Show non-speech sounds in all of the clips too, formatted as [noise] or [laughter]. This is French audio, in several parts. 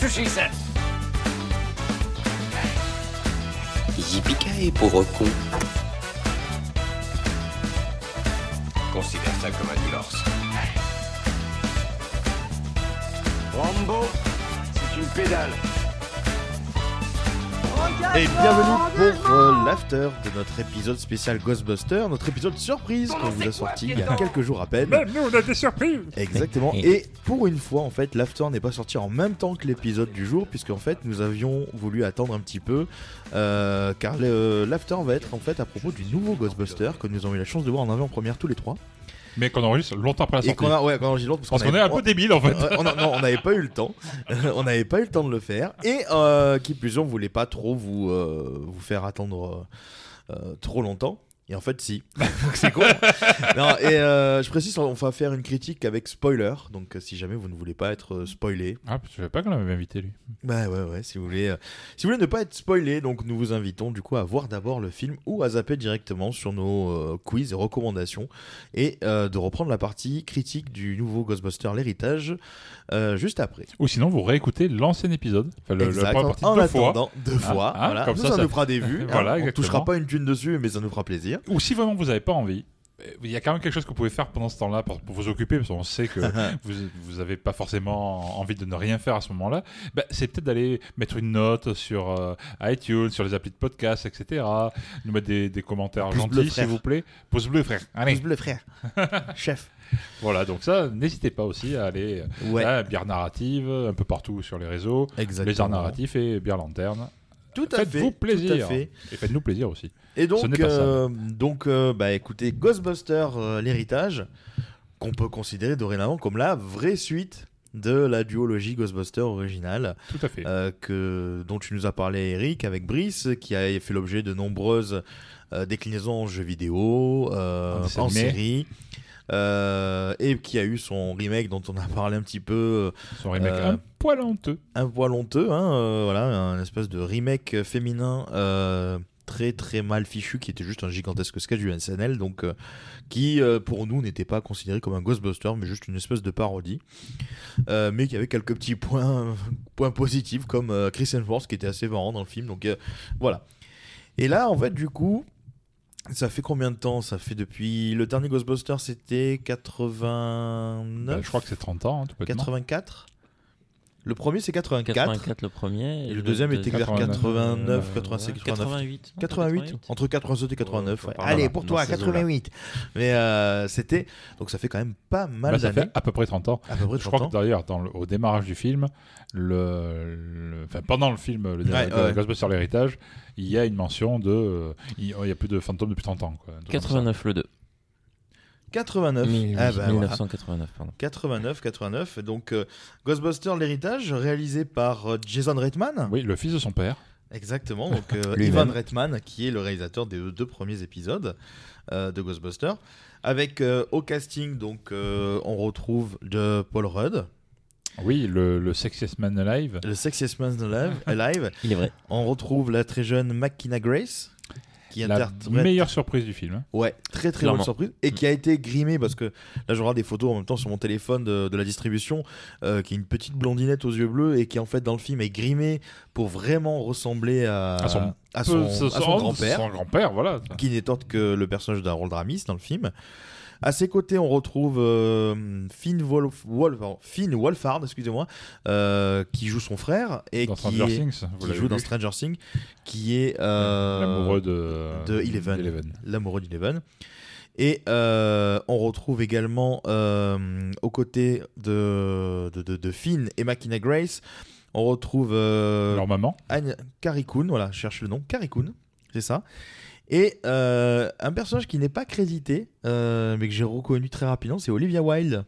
That's what she said. Yippee pauvre con. Considère ça comme un divorce. Rambo, c'est une pédale. Et bienvenue pour euh, l'after de notre épisode spécial Ghostbuster, notre épisode surprise qu'on vous a sorti il y a quelques jours à peine. nous, on a des surprises. Exactement. [laughs] Et pour une fois, en fait, l'after n'est pas sorti en même temps que l'épisode du jour, puisque en fait, nous avions voulu attendre un petit peu, euh, car le- l'after va être en fait à propos du nouveau Ghostbuster que nous avons eu la chance de voir en avant-première tous les trois. Mais qu'on enregistre longtemps après la Et sortie. qu'on a, ouais, qu'on a- l'autre, Parce qu'on est un peu débile en fait. [laughs] On a- non, on n'avait pas eu le temps. [laughs] on n'avait pas eu le temps de le faire. Et euh, qui plus est, on voulait pas trop vous, euh, vous faire attendre euh, euh, trop longtemps. Et en fait, si. [laughs] C'est cool. non, et euh, je précise, on va faire une critique avec spoiler. Donc si jamais vous ne voulez pas être euh, spoilé, Ah, je savais pas qu'on l'avait invité lui. bah ouais, ouais, si vous voulez, euh, si vous voulez ne pas être spoilé, donc nous vous invitons du coup à voir d'abord le film ou à zapper directement sur nos euh, quiz et recommandations et de reprendre la partie critique du nouveau Ghostbuster l'héritage juste après. Ou sinon, vous réécoutez l'ancien épisode. Enfin, le, le Exact. partie en deux fois. attendant, deux fois. hein, voilà. comme nous, ça, ça, ça- nous fera des vues. [laughs] Voilà. On exactement. touchera pas une thune dessus, mais ça nous fera plaisir. Ou si vraiment vous n'avez pas envie, euh, il y a quand même quelque chose que vous pouvez faire pendant ce temps-là pour, vous occuper, parce qu'on sait que [laughs] vous vous avez pas forcément envie de ne rien faire à ce moment-là. Bah, c'est peut-être d'aller mettre une note sur euh, iTunes, sur les applis de podcast, etc. Nous mettre des, des commentaires gentils, s'il vous plaît. Pouce bleu, frère. Allez. Pouce bleu, frère. [laughs] Chef. Voilà, donc ça, n'hésitez pas aussi à aller Ouais. à Bière Narrative, un peu partout sur les réseaux. Exactement. Les arts narratifs et Bière Lanterne. Tout à fait. Faites-vous plaisir. Tout à fait. Et faites-nous plaisir aussi. Et donc, euh, donc euh, bah, écoutez, Ghostbuster euh, l'héritage, qu'on peut considérer dorénavant comme la vraie suite de la duologie Ghostbuster originale, Tout à fait. que, dont tu nous as parlé, Eric, avec Brice, qui a fait l'objet de nombreuses déclinaisons en jeux vidéo, En en série. euh, et qui a eu son remake dont on a parlé un petit peu Son remake euh, un poil honteux. un poil honteux, hein, euh, voilà, un espèce de remake féminin très très mal fichu qui était juste un gigantesque sketch du SNL, donc euh, qui euh, pour nous n'était pas considéré comme un Ghostbuster, mais juste une espèce de parodie, euh, mais qui avait quelques petits points, [laughs] points positifs comme Chris Hemsworth qui était assez marrant dans le film, donc voilà. Et là, en fait, du coup. Ça fait combien de temps? Ça fait depuis. Le dernier Ghostbuster, c'était 89 Bah, je crois que c'est 30 ans, hein, tout bêtement. 84 Le premier, c'est 84. 84 le premier. Et le deuxième était vers 89, 86, 89. 88. 88 Entre 87 et 89. ouais. par là, Allez, pour toi, ces eaux-là. 88. Mais euh, c'était. Donc ça fait quand même pas mal Bah, ça d'années. fait à peu près 30 ans. À peu près Je crois 30 que d'ailleurs, dans le- au démarrage du film, le, le- enfin, pendant le film le Ouais. Ghostbusters l'héritage, il y a une mention de. euh, il il y a plus de fantômes depuis 30 ans. Quoi, Un truc comme ça. 89 le 2. 89. Mille- Ah bah, voilà. 1989, pardon. 89, 89. Donc euh, Ghostbuster l'héritage, réalisé par euh, Jason Reitman. Oui, le fils de son père. Exactement. [laughs] Donc euh. Ivan Reitman, qui est le réalisateur des deux premiers épisodes euh, de Ghostbuster. Avec euh, au casting, donc euh, on retrouve de Paul Rudd, Oui, le, le Sexiest Man Alive. le Sexiest Man Alive. alive. Il est vrai. On retrouve la très jeune McKenna Grace, qui La interprète. meilleure surprise du film. hein. Ouais, très très Clairement. bonne surprise. Et qui a été grimée, parce que là je regarde des photos en même temps sur mon téléphone de, de la distribution, euh, qui est une petite blondinette aux yeux bleus et qui en fait dans le film est grimée pour vraiment ressembler à, À son- à son, son grand-père, Son grand-père, voilà. qui n'est autre que le personnage d'Harold Ramis dans le film. À ses côtés, on retrouve euh, Finn, Wolf, Wolf- pardon, Finn Wolfhard, excusez-moi, euh, qui joue son frère et Dans qui, Stranger est- Things, vous qui joue dans. Stranger Things, qui est euh, L'amoureux de, de Eleven. l'amoureux d'Eleven. Et euh, on retrouve également euh, aux côtés de, de, de- de Finn et Makina Grace, on retrouve euh, Leur maman. Anne Carrie Coon, voilà, je cherche le nom, Carrie Coon, c'est ça. Et euh, un personnage qui n'est pas crédité, euh, mais que j'ai reconnu très rapidement, c'est Olivia Wilde.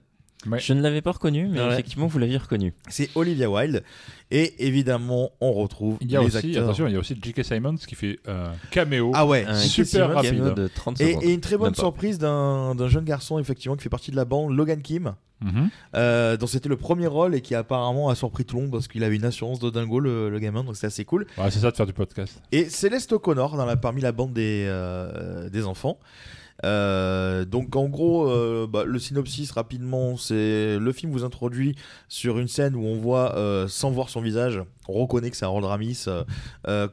Ouais. Je ne l'avais pas reconnu, mais Ouais. effectivement, vous l'aviez reconnu. C'est Olivia Wilde. Et évidemment, on retrouve Il y a les aussi, acteurs. attention, il y a aussi J.K. Simons qui fait un caméo. Ah ouais, Un super rapide. cameo de 30 Et, une très bonne surprise d'un jeune garçon, effectivement, qui fait partie de la bande, Logan Kim, Mhm. euh, dont c'était le premier rôle et qui apparemment a surpris tout le monde parce qu'il avait une assurance de dingo, le, le gamin, donc c'est assez cool. Ouais, c'est ça de faire du podcast. Et Céleste O'Connor dans la, parmi la bande des, euh, des enfants. Euh, donc en gros, euh, bah, le synopsis rapidement, c'est le film vous introduit sur une scène où on voit, euh, sans voir son visage, on reconnaît que c'est Harold Ramis.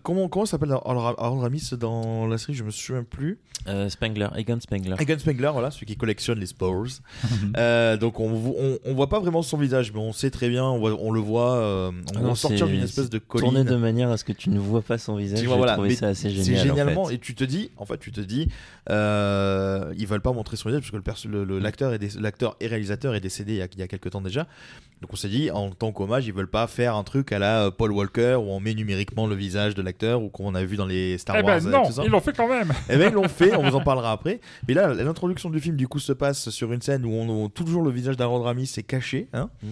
comment comment s'appelle Harold Ramis dans la série Je me souviens plus. Euh, Spengler, Egan Spengler. Egan Spengler, voilà, celui qui collectionne les spores. [laughs] Euh, donc on, on, on voit pas vraiment son visage, mais on sait très bien, on, voit- on le voit, euh, on Ah voit non, sortir c'est- d'une espèce de c'est Tourné colline. de manière à ce que tu ne vois pas son visage. Tu vois, voilà, ça assez C'est génial. en génialement, fait. et tu te dis, en fait, tu te dis, euh, ils veulent pas montrer son visage parce que le perso- le- le- l'acteur et l'acteur et réalisateur est décédé il y, a, il y a quelques temps déjà. Donc on s'est dit, en tant qu'hommage, ils veulent pas faire un truc à la euh, Paul Walker où on met numériquement le visage de l'acteur ou qu'on a vu dans les Star Eh Wars. ben et non, tout ça. ils l'ont fait quand même. Eh ben ils l'ont fait, on vous en [laughs] parlera après. Mais là, l'introduction du film du coup se passe sur une scène où on, où toujours le visage d'Harold Ramis est caché. Hein Mm.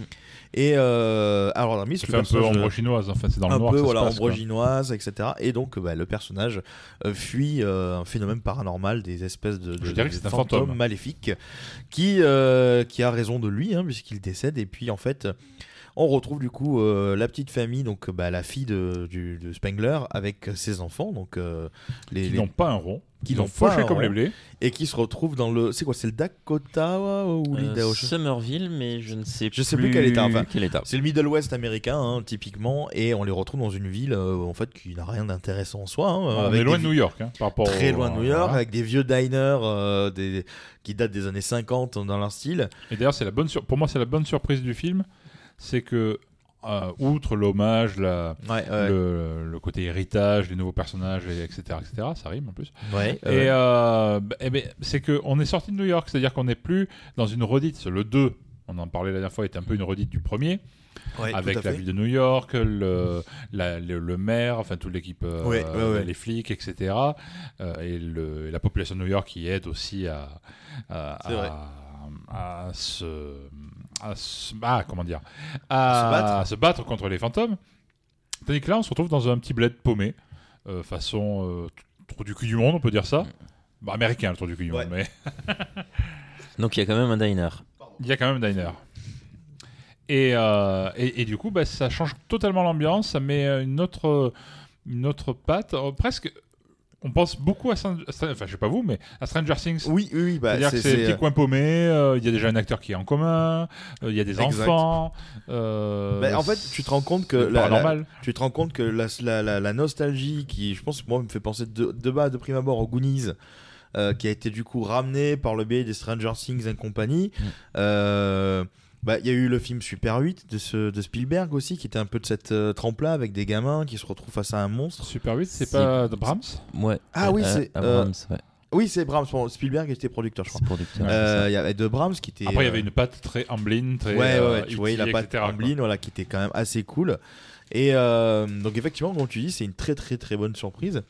Et euh, Harold Ramis, Ça le fait un peu ombre chinoise, enfin c'est dans le un noir peu que ça voilà ombre chinoise etc et donc bah, le personnage euh, fuit euh, un phénomène paranormal des espèces de, de- Je dirais que c'est un fantôme. maléfiques qui euh, qui a raison de lui hein, puisqu'il décède et puis en fait on retrouve du coup euh, la petite famille donc bah, la fille de, du- de Spengler avec ses enfants donc euh, les, Qui les- n'ont pas un rond. Qui Ils ont n'ont pas fauché un comme rond. les blés. et qui se retrouvent dans le c'est quoi c'est le Dakota ou Euh, Somerville, mais je ne sais Je sais plus quel état, enfin. quel état. C'est le Middle West américain, hein, typiquement, et on les retrouve dans une ville euh, en fait qui n'a rien d'intéressant en soi. hein, On avec est loin de New York, hein, par rapport très au- loin de New York, voilà. avec des vieux diners euh, des, qui datent des années 50 dans leur style. Et d'ailleurs, c'est la bonne sur- pour moi, c'est la bonne surprise du film, c'est que euh, outre l'hommage, la- Ouais, ouais. le, le côté héritage, les nouveaux personnages, et etc., etc., ça rime en plus. Ouais, Et, euh, bah, eh ben, c'est que on est sorti de New York, c'est-à-dire qu'on n'est plus dans une redite. Le 2, on en parlait la dernière fois, était un peu une redite du premier, Ouais, avec la ville de New York, le, la- le, le maire, enfin toute l'équipe, euh, Ouais, ouais, ouais. les flics, etc. euh, et, le- et la population de New York qui aide aussi à, à, à, à se, à se- ah, comment dire, à, À se battre. à se battre contre les fantômes. Tandis que là, on se retrouve dans un petit bled paumé, euh, façon euh, trou du cul du monde, on peut dire ça. Bah, américain, le trou du cul du Ouais. monde, mais [laughs] Donc il y a quand même un diner. il y a quand même un diner. Et, euh, et, et du coup, bah, ça change totalement l'ambiance, ça met une autre, une autre patte. euh, presque, on pense beaucoup à, Stran- à Stran- enfin, je sais pas vous, mais à Stranger Things. Oui, oui, oui, bah, C'est-à-dire que c'est- c'est un c'est, petit coin paumé, euh, il y a déjà un acteur qui est en commun, euh, il y a des Exact. enfants. euh, Bah, en fait, tu te rends compte que la- tu te rends compte que la, nostalgie qui, je pense, moi, me fait penser de, de bas, de prime abord, aux Goonies, euh, qui a été du coup ramené par le biais des Stranger Things and compagnie. Mm. Euh, bah, il y a eu le film Super 8 de, ce, de Spielberg aussi, qui était un peu de cette euh, trempe-là avec des gamins qui se retrouvent face à un monstre. Super 8, c'est C'est- pas de Brahms? Ouais. Ah oui, Euh, c'est, Abrams, ouais. Oui, c'est Brahms. bon, Spielberg était producteur, je crois. C'est producteur. Euh, c'est Il y avait de Brahms qui était. Après, il y euh, avait une patte très Amblin, très. Ouais, ouais, euh, ouais, tu vois, il a E.T., pas etc., de quoi. Amblin, voilà, qui était quand même assez cool. Et euh, donc, effectivement, comme tu dis, c'est une très, très, très bonne surprise.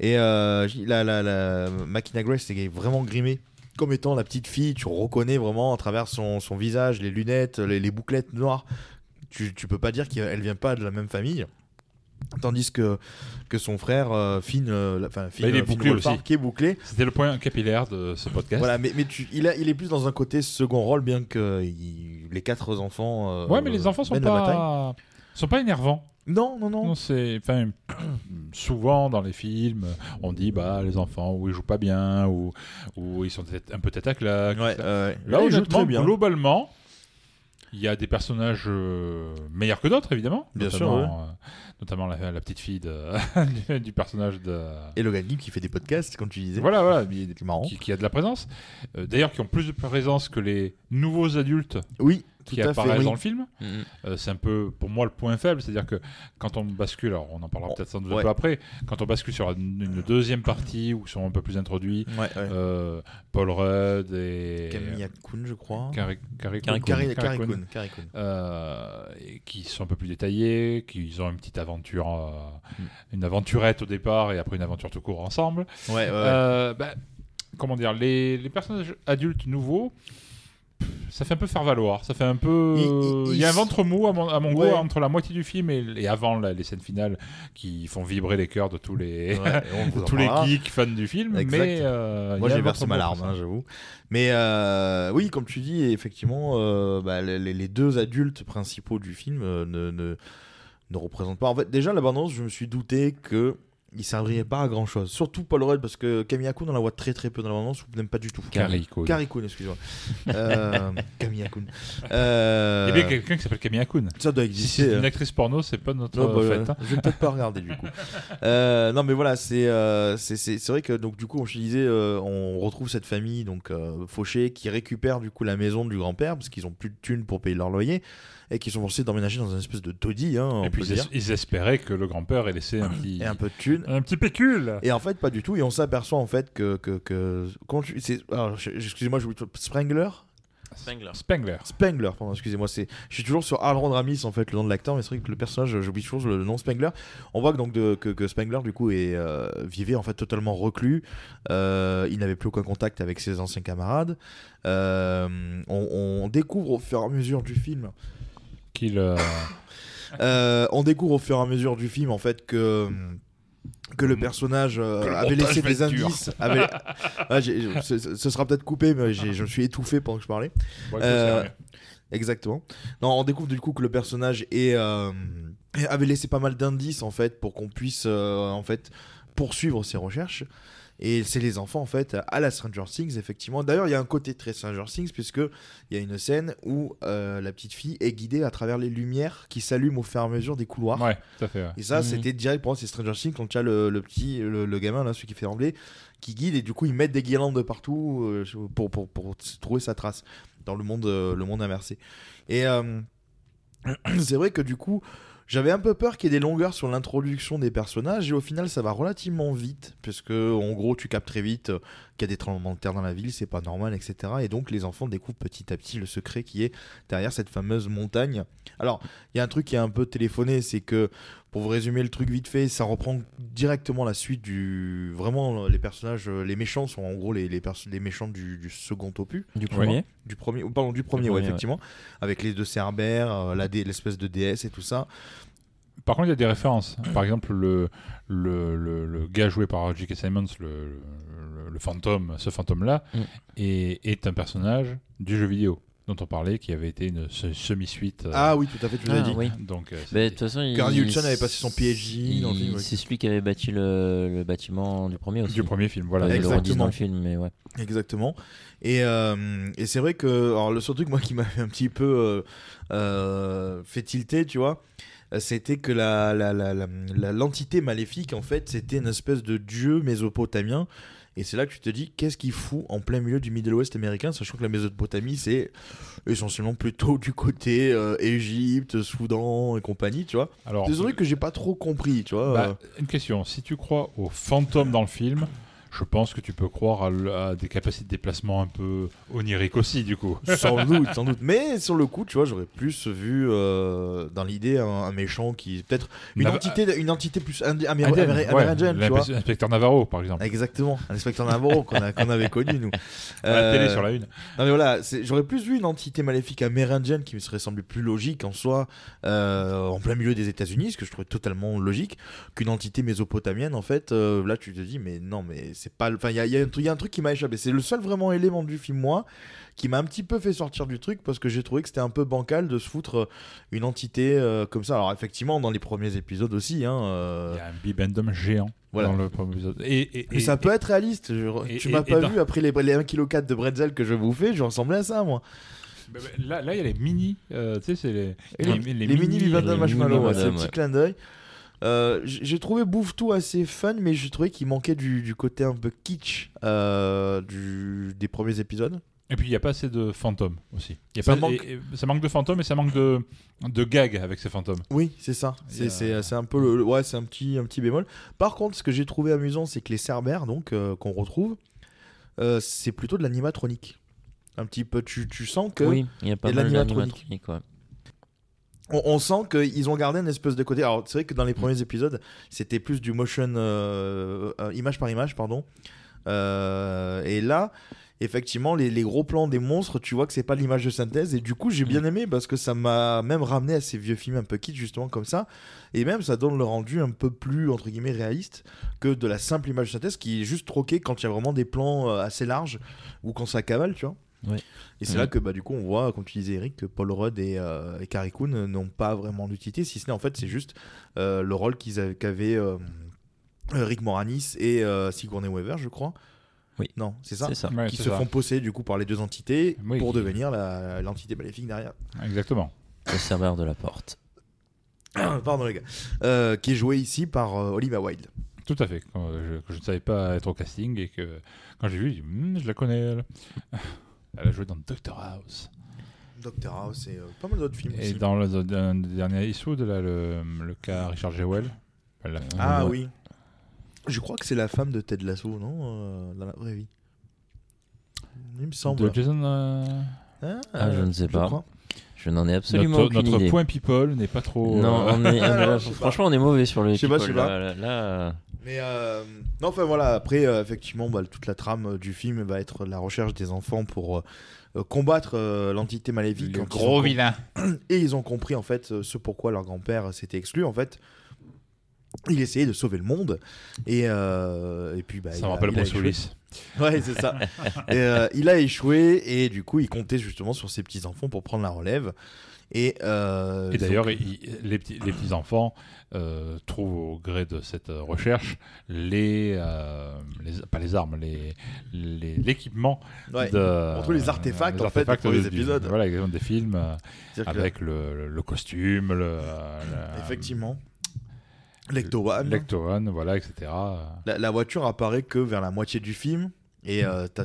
Et euh, la, la, la Makina Grace est vraiment grimée comme étant la petite fille. Tu reconnais vraiment à travers son, son visage, les lunettes, les, les bouclettes noires. Tu, tu peux pas dire qu'elle vient pas de la même famille. Tandis que, que son frère, euh, Finn, euh, enfin, Finn, Bah, il est euh, Finn bouclé qui est bouclé. C'était le point capillaire de ce podcast. Voilà, mais, mais tu, il, a, il est plus dans un côté second rôle, bien que il- les quatre enfants. euh, ouais, mais les enfants sont mènent pas. sont pas énervants. Non, non, non. Non, c'est. Enfin, [clears throat] souvent dans les films, on dit bah les enfants ou ils jouent pas bien ou, ou ils sont peut-être un peu tête à claque. Ouais, euh, Là, là, il joue honnêtement, très bien. globalement, il y a des personnages euh, meilleurs que d'autres, évidemment. Bien notamment, sûr, euh, notamment la, la petite fille de, [laughs] du, personnage de. Et Logan Lim qui fait des podcasts, comme tu disais. Voilà, voilà, mais C'est marrant. qui, qui a de la présence. Euh, D'ailleurs, qui ont plus de présence que les nouveaux adultes Oui, tout qui à fait. apparaissent oui. dans le film. Mhm. Euh, c'est un peu, pour moi, le point faible. C'est-à-dire que quand on bascule, alors on en parlera Oh, peut-être sans doute ouais. un peu après, quand on bascule sur une, une deuxième partie où sont un peu plus introduits Ouais, ouais. euh, Paul Rudd et. Camilla Kuhn, je crois. Carrie. Euh, qui sont un peu plus détaillés, qui ont une petite aventure, euh, Mm. une aventurette au départ et après une aventure tout court ensemble. Ouais, ouais. Euh, bah, comment dire, les, les personnages adultes nouveaux, Ça fait un peu faire valoir. Ça fait un peu. Il- Il, il- y a un il- ventre mou à mon, à mon Ouais. goût entre la moitié du film et, et avant là, les scènes finales qui font vibrer les cœurs de tous les, Ouais, [laughs] tous les geeks fans du film. Exact. Mais euh, Moi j'ai versé ma larme, hein, j'avoue. Mais euh, oui, comme tu dis, effectivement, euh, bah, les, deux adultes principaux du film euh, ne, ne, ne représentent pas. En fait, déjà, la bande je me suis douté que il servirait pas à grand chose. Surtout Paul Rudd, parce que Camilla Kun, on la voit très très peu dans la bande ou même pas du tout. Carrie Coon, excuse-moi. Euh, [laughs] Camilla Kun. Euh, Il y a bien quelqu'un qui s'appelle Camilla Kun. Ça doit Si exister. c'est une actrice porno, c'est pas notre Non, bah, euh, fête. hein. Je vais peut-être pas regarder du coup. [laughs] Euh, non, mais voilà, c'est euh, c'est c'est- c'est vrai que donc du coup, on je disais, euh, on retrouve cette famille donc euh, Fauché qui récupère du coup la maison du grand-père parce qu'ils ont plus de thunes pour payer leur loyer et qui sont forcés d'emménager dans une espèce de taudis, hein, on Et puis ils, dire, es- ils espéraient que le grand-père ait laissé un petit, et un peu de thunes. un petit pécule. Et en fait, pas du tout. Et on s'aperçoit en fait que que, que quand tu, c'est, alors, je- excusez-moi, je Sprangler. Spengler? Spengler. Spengler, pardon, excusez-moi, c'est, je suis toujours sur Harold Ramis en fait le nom de l'acteur, mais c'est vrai que le personnage, j'oublie toujours le, le nom Spengler. On voit que donc de- que, que Spengler du coup est euh, vivait en fait totalement reclus. Euh, il n'avait plus aucun contact avec ses anciens camarades. Euh, on, on découvre au fur et à mesure du film. Qu'il. euh, euh, on découvre au fur et à mesure du film en fait que que le personnage euh, Que le avait laissé des indices. avait- Ouais, j'ai- ce, ce sera peut-être coupé, mais je me suis étouffé pendant que je parlais. ouais, Euh. Exactement. Non, on découvre du coup que le personnage est, euh, avait laissé pas mal d'indices en fait pour qu'on puisse euh, en fait poursuivre ses recherches. Et c'est les enfants en fait à la Stranger Things effectivement. D'ailleurs, il y a un côté très Stranger Things puisque il y a une scène où euh, la petite fille est guidée à travers les lumières qui s'allument au fur et à mesure des couloirs. Ouais, tout à fait. ouais. Et ça, Mhm. c'était direct pour moi, c'est Stranger Things quand tu as le, le petit, le, le gamin, là, celui qui fait trembler, qui guide et du coup, ils mettent des guirlandes de partout euh, pour, pour, pour trouver sa trace dans le monde, euh, le monde inversé. Et euh, [clears throat] c'est vrai que du coup, j'avais un peu peur qu'il y ait des longueurs sur l'introduction des personnages et au final, ça va relativement vite puisque en gros, tu captes très vite euh, qu'il y a des tremblements de terre dans la ville, c'est pas normal, etc. Et donc, les enfants découvrent petit à petit le secret qui est derrière cette fameuse montagne. Alors, il y a un truc qui est un peu téléphoné, c'est que pour vous résumer le truc vite fait, ça reprend directement la suite du. Vraiment, les personnages, euh, les méchants sont en gros les, les, les méchants du, du second opus. Du Ouais. premier Du premier, ou pardon, du premier, Du ouais, premier, effectivement. Avec les deux Cerbères, euh, la dé- l'espèce de déesse et tout ça. Par contre, il y a des références. Par exemple, le, le, le, le gars joué par J.K. Simmons, le, le, le fantôme, ce fantôme-là, Mm. est, est un personnage du jeu vidéo dont on parlait, qui avait été une se- semi-suite. euh, Ah oui, tout à fait, tu nous Ah, dit. oui. Donc, euh, Mais de toute façon, il... Gary Hudson avait passé son PhD il- dans le film, oui. C'est celui qui avait bâti le, le bâtiment du premier aussi. du premier film, voilà. Redisent Exactement. dans le film, mais ouais. Exactement. Et, euh, et c'est vrai que alors le seul truc moi qui m'avait un petit peu euh, euh, fait tilter, tu vois, c'était que la la- la- la- la- l'entité maléfique en fait c'était une espèce de dieu mésopotamien. Et c'est là que tu te dis qu'est-ce qu'il fout en plein milieu du Middle West américain, sachant que la Mésopotamie c'est essentiellement plutôt du côté euh, Égypte, Soudan et compagnie, tu vois. Alors, truc que j'ai pas trop compris, tu vois. bah, une question. Si tu crois aux fantômes dans le film, je pense que tu peux croire à, des capacités de déplacement un peu oniriques aussi, du coup. [laughs] sans doute, sans doute. Mais sur le coup, tu vois, j'aurais plus vu euh, dans l'idée un, un méchant qui peut-être une Nav- entité, une entité plus ouais, amérindienne, tu vois. l'inspecteur- L'inspecteur Navarro, par exemple. Exactement, un inspecteur Navarro qu'on avait connu nous. [laughs] À la télé Euh, sur la une. Non mais voilà, j'aurais plus vu une entité maléfique amérindienne qui me serait semblé plus logique en soi, euh, en plein milieu des États-Unis, ce que je trouvais totalement logique, qu'une entité mésopotamienne en fait. euh, là, tu te dis mais non mais c'est pas, enfin il y a, il y a un truc- il y a un truc qui m'a échappé. C'est le seul vraiment élément du film moi qui m'a un petit peu fait sortir du truc parce que j'ai trouvé que c'était un peu bancal de se foutre euh, une entité euh, comme ça. Alors effectivement dans les premiers épisodes aussi, hein. euh, Il y a un bibendum géant Voilà. dans le premier épisode. Et, et- mais et- ça peut être réaliste. je- tu m'as pas dans- vu après les, les 1,4 kg de bretzel que je vous fais, je ressemblais à ça moi. Bah, bah, Là, il y a les mini. euh, tu sais, c'est les, les, les mini les Marshmallow, mini ouais, c'est un petit clin d'œil. Euh, j'ai trouvé Bouffe-Tout assez fun, mais j'ai trouvé qu'il manquait du, du côté un peu kitsch euh, du, des premiers épisodes. Et puis il n'y a pas assez de fantômes aussi. Il y a Ça pas, manque- et- et- ça manque de fantômes et ça manque de, de gags avec ces fantômes. Oui, c'est ça. C'est un peu le, le- ouais, c'est un petit, un petit bémol. Par contre, ce que j'ai trouvé amusant, c'est que les Cerbères, donc euh, qu'on retrouve, euh, c'est plutôt de l'animatronique. Un petit peu, tu, tu sens que Oui, il y a pas de mal l'animatronique. d'animatronique, ouais. On, on sent qu'ils ont gardé une espèce de côté. Alors, c'est vrai que dans les premiers épisodes, c'était plus du motion, euh, euh, image par image, pardon. Euh, et là, effectivement, les, les gros plans des monstres, tu vois que c'est pas l'image de synthèse. Et du coup, j'ai bien Mm. aimé parce que ça m'a même ramené à ces vieux films un peu kitsch, justement, comme ça. Et même, ça donne le rendu un peu plus, entre guillemets, réaliste que de la simple image de synthèse qui est juste troquée quand il y a vraiment des plans assez larges ou quand ça cavale, tu vois. Ouais. Et c'est Ouais. là que bah, du coup on voit, comme tu disais Eric, que Paul Rudd et, euh, et Carrie Coon n'ont pas vraiment d'utilité, si ce n'est en fait c'est juste euh, le rôle qu'ils avaient, qu'avaient euh, euh, Rick Moranis et euh, Sigourney Weaver, je crois. Oui. Non, c'est ça. C'est ça. Ouais, Qui c'est se ça. font posséder du coup par les deux entités Oui. pour devenir la- l'entité maléfique derrière. Exactement. Le serveur de la porte. [coughs] Pardon les gars. Euh, qui est joué ici par euh, Olivia Wilde. Tout à fait. Quand je, que je ne savais pas être au casting et que quand j'ai vu, dit, Hmm, je la connais. Elle. Elle a joué dans Doctor House. Doctor House et euh, pas mal d'autres films Et aussi. dans le, dans le dernier Eastwood, là, le, le cas Richard Jewell. Elle l'a fait. Ah oui. Je crois que c'est la femme de Ted Lasso, non euh, Dans la vraie vie. Il me semble. De Jason. euh, Ah, je ne sais pas. crois. Je n'en ai absolument notre aucune notre idée. point people n'est pas trop. Non, on est, Ah, [laughs] franchement, on est mauvais sur le Je sais pas, je sais pas. Là, là, là, Mais euh, non, enfin voilà, après, euh, effectivement, bah, toute la trame euh, du film va être la recherche des enfants pour euh, combattre l'entité maléfique. le gros vilain. [clears throat] Et ils ont compris, en fait, ce pourquoi leur grand-père s'était exclu, en fait. Il essayait de sauver le monde. Et, et puis, bah, Ça me rappelle Bruce. Willis. [laughs] Ouais, c'est ça. [laughs] et, il a échoué et du coup, il comptait justement sur ses petits-enfants pour prendre la relève. Et, euh, Et d'ailleurs, il- les petits, les petits enfants euh, trouvent au gré de cette euh, recherche les, euh, les- pas les armes, les les- l'équipement Ouais. de On trouve les artefacts, en fait, artefacts pour les du- épisodes. Voilà, exactement, des films que- avec le, le costume, le, Effectivement. Lecto One. Lecto One, voilà, etc. La, la voiture apparaît que vers la moitié du film. Et euh, t'as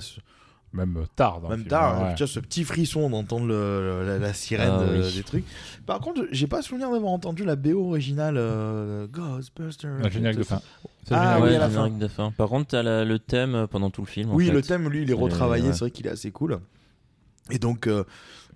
Même tard. Dans le même film, tard, ouais. tu as ce petit frisson d'entendre le- le- la, la sirène Ah, oui. des trucs. Par contre, j'ai pas souvenir d'avoir entendu la BO originale euh, Ghostbusters. Le générique de fin. Ah, oui, à la fin. générique de fin. Par contre, t'as la- le thème euh, pendant tout le film. en Oui, fait. le thème, lui, il est retravaillé. ouais. C'est vrai qu'il est assez cool. Et donc, euh,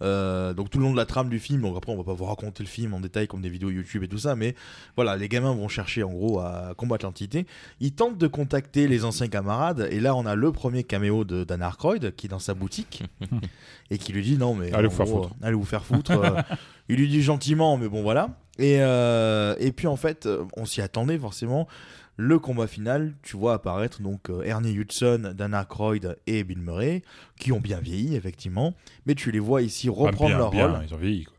euh, donc tout le long de la trame du film, donc après on va pas vous raconter le film en détail comme des vidéos YouTube et tout ça, mais voilà, les gamins vont chercher en gros à combattre l'entité. Ils tentent de contacter les anciens camarades et là on a le premier caméo de Dan Aykroyd qui est dans sa boutique [laughs] et qui lui dit non mais Allez vous faire foutre. allez vous faire foutre. euh, [laughs] il lui dit gentiment, mais bon voilà. Et, euh, et puis en fait, on s'y attendait forcément. Le combat final, tu vois apparaître donc euh, Ernie Hudson, Dan Aykroyd et Bill Murray, qui ont bien vieilli effectivement, mais tu les vois ici reprendre bien, leur bien, rôle. Ils ont vieilli. quoi.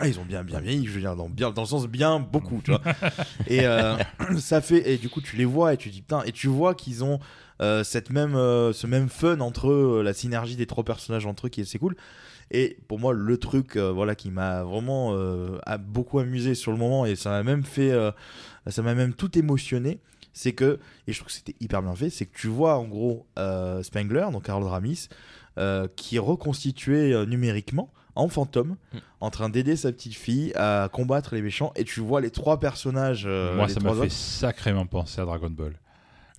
Ah, ils ont bien bien vieilli, je veux dire dans, bien, dans le sens bien beaucoup, tu vois. [laughs] et euh, [clears throat] ça fait et du coup tu les vois et tu dis putain et tu vois qu'ils ont euh, cette même euh, ce même fun entre eux, la synergie des trois personnages entre eux qui est c'est cool. Et pour moi le truc voilà qui m'a vraiment a beaucoup amusé sur le moment et ça m'a même fait ça m'a même tout émotionné, c'est que et je trouve que c'était hyper bien fait, c'est que tu vois en gros euh, Spengler donc Harold Ramis euh, qui est reconstitué euh, numériquement en fantôme Mm. en train d'aider sa petite fille à combattre les méchants et tu vois les trois personnages euh, Moi, les ça m'a fait sacrément penser à Dragon Ball.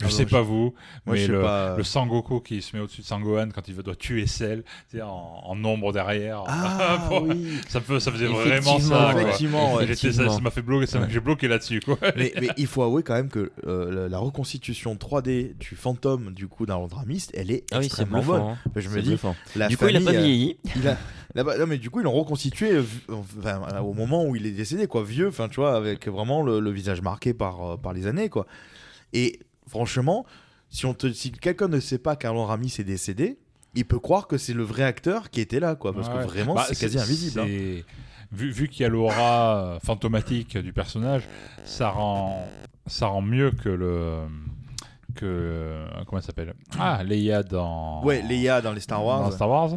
Je Ah non, sais je- pas vous, Moi, je mais le, pas. le Sangoku qui se met au-dessus de Sangohan quand il veut- doit tuer Cell, en, en ombre derrière. Ah [laughs] Bon, oui. ça, ça faisait vraiment ça. quoi. Effectivement, ouais. Ça Effectivement. ça m'a fait bloquer, ça j'ai bloqué là-dessus. quoi. mais, mais il faut avouer quand même que euh, la, la reconstitution 3D du fantôme du coup d'un Dramiste, elle est Ah oui, extrêmement bonne. bluffant. hein. Je me dis, la Du coup, il a pas euh, vieilli. il a, non mais du coup ils l'ont reconstitué euh, enfin, euh, au moment où il est décédé quoi, vieux, enfin tu vois avec vraiment le, le visage marqué par par les années quoi. Et franchement, si on te, si quelqu'un ne sait pas qu'Arlon Ramis est décédé, il peut croire que c'est le vrai acteur qui était là quoi, parce Ouais. que vraiment Bah, c'est quasi invisible. hein. Vu, vu qu'il y a l'aura fantomatique du personnage, ça rend, ça rend mieux que le. Que, euh, comment elle s'appelle? Ah, Leia dans. Ouais, Leia dans les Star Wars. Dans Star Wars.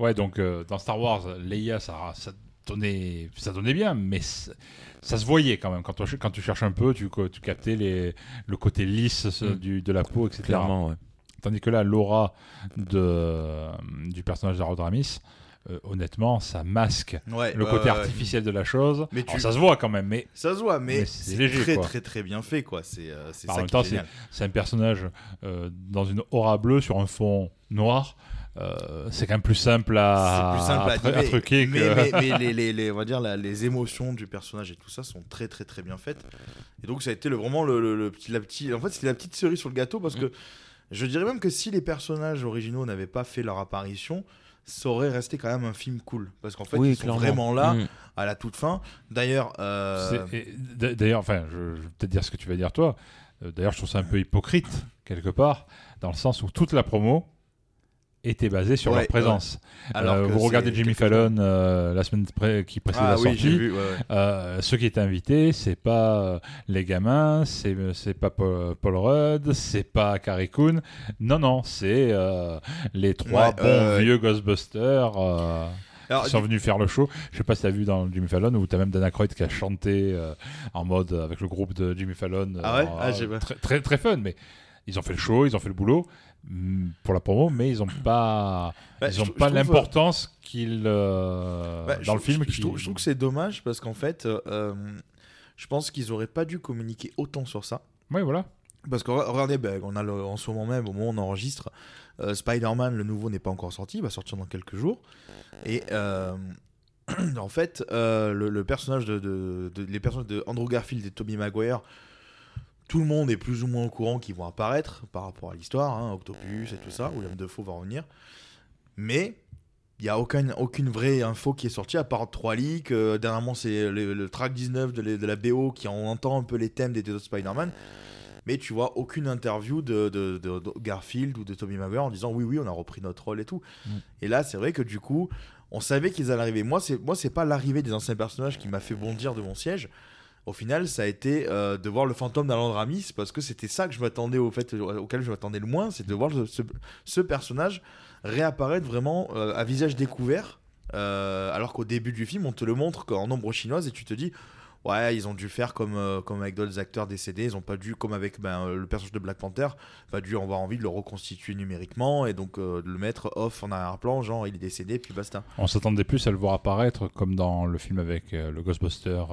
Ouais, donc euh, dans Star Wars, Leia, ça, ça, donnait, ça donnait bien, mais ça, se voyait quand même. Quand, on- quand tu cherches un peu, tu, tu captais les, le côté lisse ce- Mm. du, de la peau, etc. Clairement, ouais. Tandis que là, l'aura de, du personnage d'Harold Ramis, euh, honnêtement, ça masque Ouais, le côté ouais. artificiel de la chose. Mais Alors, tu- ça se voit quand même, mais Ça se voit, mais, Mais c'est léger, très quoi. très très bien fait quoi. C'est euh, c'est en ça même qui temps, est c'est c'est un personnage euh, dans une aura bleue sur un fond noir. Euh, c'est quand même plus simple à, C'est plus simple à, truquer mais, que. mais, mais [laughs] les, les, les- on va dire la- les émotions du personnage et tout ça sont très très très bien faites. Et donc ça a été le, vraiment le, le- le petit, la petite, en fait c'était la petite cerise sur le gâteau parce que Je dirais même que si les personnages originaux n'avaient pas fait leur apparition, ça aurait resté quand même un film cool. Parce qu'en fait, Oui, ils sont clairement. vraiment là Mm. à la toute fin. D'ailleurs, euh, D'ailleurs, enfin, je, je vais peut-être dire ce que tu vas dire toi. Euh, D'ailleurs, je trouve ça un peu hypocrite, quelque part, dans le sens où toute la promo était basée sur Ouais, leur présence. alors Euh, que vous regardez Jimmy Fallon euh, la semaine pré- qui précède Ah la oui, sortie. vu. ouais. Euh, ceux qui étaient invités, c'est pas euh, les gamins, c'est c'est pas Paul, Paul Rudd, c'est pas Carrie Coon. Non, non, c'est les trois bons vieux Ghostbusters. Alors, qui sont venus faire le show. Je sais pas si tu as vu dans Jimmy Fallon où tu as même Dana Croyd qui a chanté en mode avec le groupe de Jimmy Fallon. Ah ouais? Ah, très, très très fun, mais ils ont fait le show, ils ont fait le boulot pour la promo, mais ils ont [clears throat] pas bah, ils ont pas trouve, l'importance qu'ils euh, Bah, dans je le film. Je, trouve, je trouve que c'est dommage parce qu'en fait, euh, euh, je pense qu'ils auraient pas dû communiquer autant sur ça. Ouais, voilà. Parce que re- regardez, ben, on a le- en ce moment même, au moment où on enregistre, euh, Spider-Man, le nouveau, n'est pas encore sorti, il va sortir dans quelques jours. Et euh, [clears throat] en fait, euh, le, le personnage de, de- de- les personnages de Andrew Garfield et Tobey Maguire, tout le monde est plus ou moins au courant qu'ils vont apparaître par rapport à l'histoire, hein, Octopus et tout ça, William Defoe va revenir. Mais il n'y a aucune, aucune vraie info qui est sortie, à part trois leaks. Euh, dernièrement, c'est le, le track 19 de, la- de la BO qui en entend un peu les thèmes des deux autres Spider-Man. Mais tu vois aucune interview de, de- de- de Garfield ou de Tobey Maguire en disant oui, oui, on a repris notre rôle et tout. Mm. Et là, c'est vrai que du coup, on savait qu'ils allaient arriver. Moi, c'est moi, c'est pas l'arrivée des anciens personnages qui m'a fait bondir de mon siège. Au final, ça a été euh, de voir le fantôme d'Alan Ramis parce que c'était ça que je m'attendais au fait auquel je m'attendais le moins, c'est de voir ce, ce personnage réapparaître vraiment euh, à visage découvert. euh, alors qu'au début du film, on te le montre en ombre chinoise et tu te dis, ouais, ils ont dû faire comme, euh, comme avec d'autres acteurs décédés, ils ont pas dû, comme avec ben, euh, le personnage de Black Panther, pas dû avoir envie de le reconstituer numériquement et donc euh, de le mettre off en arrière-plan, genre il est décédé, puis basta. On s'attendait plus à le voir apparaître comme dans le film avec euh, le Ghostbuster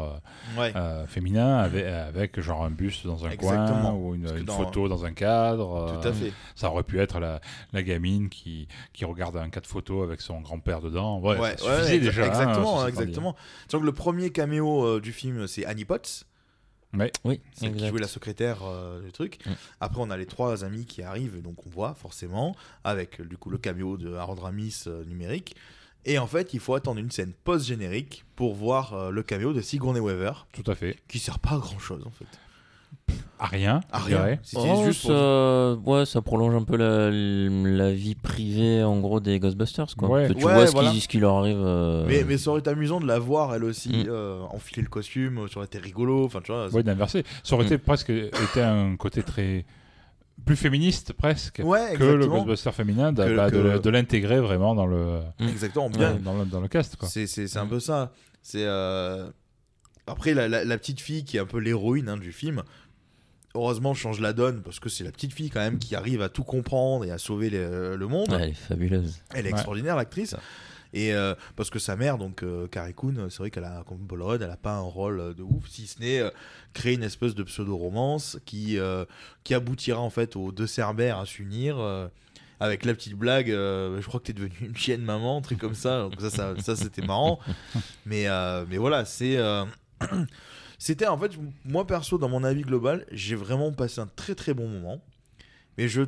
Ouais. féminin, avec, avec genre un buste dans un Exactement. coin ou une, dans- photo dans un cadre. Tout à fait. Ça aurait pu être la, la gamine qui, qui regarde un cadre photo avec son grand-père dedans. Ouais, Ouais, ça ouais, déjà. hein, Exactement, étant exactement. Donc le premier caméo du film, c'est Annie Potts. Ouais. Oui, Celle qui jouait la secrétaire euh, du truc. Mm. Après, on a les trois amis qui arrivent, donc on voit forcément, avec euh, du coup le caméo de Harold Ramis euh, numérique. Et en fait, il faut attendre une scène post-générique pour voir euh, le caméo de Sigourney Weaver, Tout à fait. qui sert pas à grand chose en fait. À rien. À rien. Oh, juste pour- ça... Ouais, ça prolonge un peu la, la vie privée en gros des Ghostbusters. Quoi. Ouais. Que tu Ouais, vois ce, qui, ce qui leur arrive. euh, Mais, mais ça aurait été amusant de la voir elle aussi Mm. euh, enfiler le costume, ça aurait été rigolo. Enfin, tu vois. Ouais, d'inverser. Ça aurait Mm. été presque été un côté très plus féministe presque Ouais, que le exactement. Ghostbuster féminin, de, bah, de de l'intégrer vraiment dans le Exactement, Ouais. bien. dans le, dans le cast. Quoi. C'est c'est- c'est un Mm. peu ça. C'est euh, après la, la- la petite fille qui est un peu l'héroïne hein, du film. Heureusement, change la donne parce que c'est la petite fille quand même qui arrive à tout comprendre et à sauver le, le monde. ouais, elle est fabuleuse. Elle est Ouais. extraordinaire l'actrice. Et euh, parce que sa mère, donc euh, Carrie Coon, c'est vrai qu'elle a comme Rudd, elle a pas un rôle euh, de ouf, si ce n'est euh, créer une espèce de pseudo-romance qui euh, qui aboutira en fait aux deux Cerbères à s'unir. euh, avec la petite blague, euh, je crois que t'es devenue une chienne maman, un truc comme ça. Donc ça, ça, ça, c'était marrant. [laughs] Mais, euh, mais voilà, c'est. euh, C'était en fait, moi perso, dans mon avis global, j'ai vraiment passé un très très bon moment. Mais je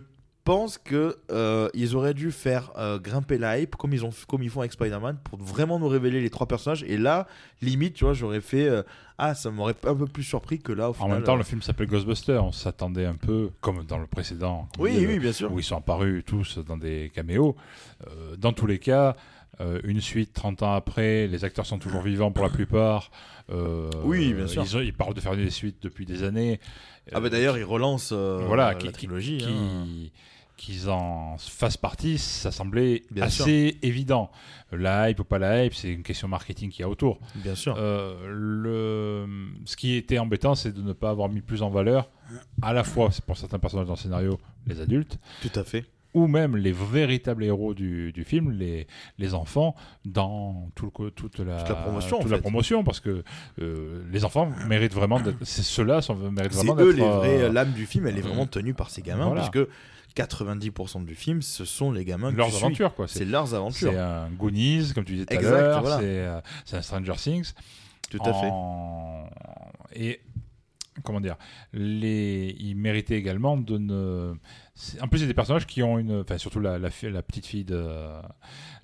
pense que euh, ils auraient dû faire euh, grimper la hype comme ils ont comme ils font avec Spider-Man pour vraiment nous révéler les trois personnages. Et là, limite, tu vois, j'aurais fait euh, ah, ça m'aurait un peu plus surpris que là. Au En final, même temps, le film s'appelle Ghostbuster. On s'attendait un peu, comme dans le précédent, Oui, dit, oui, bien sûr. où ils sont apparus tous dans des caméos. Dans tous les cas, euh, une suite 30 ans après, les acteurs sont toujours vivants pour la plupart. Euh, Oui, bien sûr. Ils, parlent de faire des suites depuis des années. Ah bah Euh, d'ailleurs, ils relancent voilà, la qui- trilogie. qui- hein. qu'ils en fassent partie, ça semblait Bien assez évident. La hype ou pas la hype, c'est une question marketing qu'il y a autour. Bien sûr. Euh, le... Ce qui était embêtant, c'est de ne pas avoir mis plus en valeur, à la fois c'est pour certains personnages dans le scénario, les adultes, Tout à fait. Ou même les véritables héros du, du film, les, les enfants, dans tout le toute, la, Toute la promotion, toute la fait. promotion, parce que euh, les enfants méritent vraiment d'être. [coughs] c'est- Ceux-là méritent C'est vraiment eux d'être. les vrais. euh, L'âme du film, elle est vraiment tenue par ces gamins, Voilà. puisque 90% du film, ce sont les gamins que leurs tu suis. aventures, quoi. C'est leurs aventures. C'est un Goonies, comme tu disais tout à l'heure, voilà. c'est euh, un Stranger Things. Tout à fait. Et comment dire, les, ils méritaient également de ne. En plus, c'est des personnages qui ont une, enfin surtout la, la, fi- la petite fille de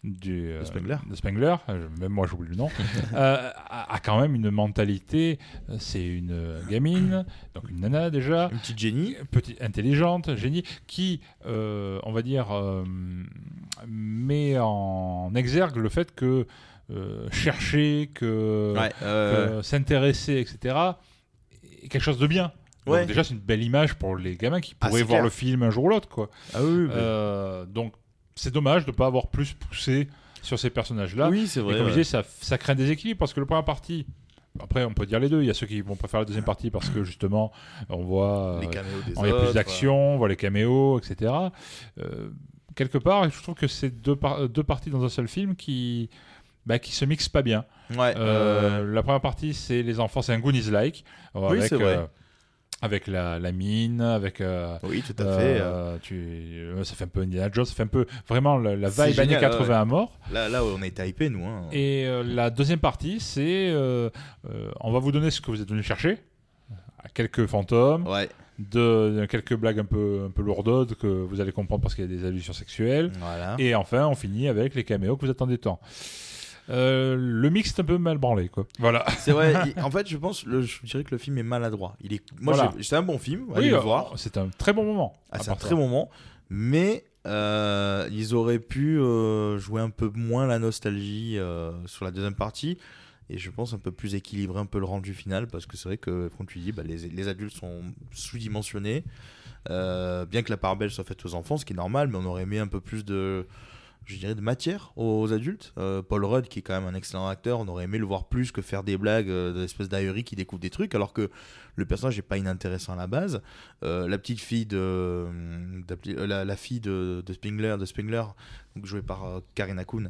du euh, Spengler. de Spengler, euh, même moi j'oublie le nom, [laughs] euh, a, a quand même une mentalité. C'est une gamine, donc une nana déjà, Une petite génie. petite, intelligente, génie, qui, euh, on va dire, euh, met en exergue le fait que chercher, que, Ouais, que s'intéresser, etc., est quelque chose de bien. Donc déjà, c'est une belle image pour les gamins qui Ah, pourraient voir clair. le film un jour ou l'autre. quoi. Ah oui, oui, Euh, donc, c'est dommage de ne pas avoir plus poussé sur ces personnages-là. oui, c'est Et vrai. comme je ouais. disais, ça, ça crée un déséquilibre parce que le première partie, après on peut dire les deux, il y a ceux qui vont préférer la deuxième partie parce que justement on voit Les euh, caméos des y a plus d'action, on voit les caméos, etc. Euh, quelque part, je trouve que c'est deux, par- deux parties dans un seul film qui, bah, qui se mixent pas bien. Ouais, Euh, La première partie, c'est les enfants, c'est un Goonies-like. Oui, c'est vrai. Avec la, la mine, avec. euh, oui, tout à fait. euh, tu, euh, ça fait un peu Indiana Jones, ça fait un peu vraiment la, la vibe années génial, 80 ouais. à mort. Là, là, on a été hypés, nous. Hein. Et la deuxième partie, c'est on va vous donner ce que vous êtes venu chercher, quelques fantômes, Ouais, de, quelques blagues un peu, un peu lourdes que vous allez comprendre parce qu'il y a des allusions sexuelles. voilà. Et enfin, on finit avec les caméos que vous attendez tant. Euh, le mix est un peu mal branlé, quoi. Voilà. [laughs] C'est vrai. il- [laughs] en fait, je pense, le, je dirais que le film est maladroit. Il est, moi, Voilà. j'ai- c'est un bon film. Allez le euh, voir. C'est un très bon moment. Ah, à c'est un part très ça. bon moment, mais euh, ils auraient pu euh, jouer un peu moins la nostalgie euh, sur la deuxième partie. Et je pense un peu plus équilibrer un peu le rendu final parce que c'est vrai que, comme tu dis, bah, les, les adultes sont sous-dimensionnés. Euh, bien que la part belle soit faite aux enfants, ce qui est normal, mais on aurait aimé un peu plus de, je dirais, de matière aux adultes. Euh, Paul Rudd, qui est quand même un excellent acteur, on aurait aimé le voir plus que faire des blagues, euh, d'espèces d'ahurie qui découvre des trucs, alors que le personnage n'est pas inintéressant à la base. Euh, la petite fille de, de- euh, la, la fille de, de Spengler, de Spengler, jouée par Karina Kuhn.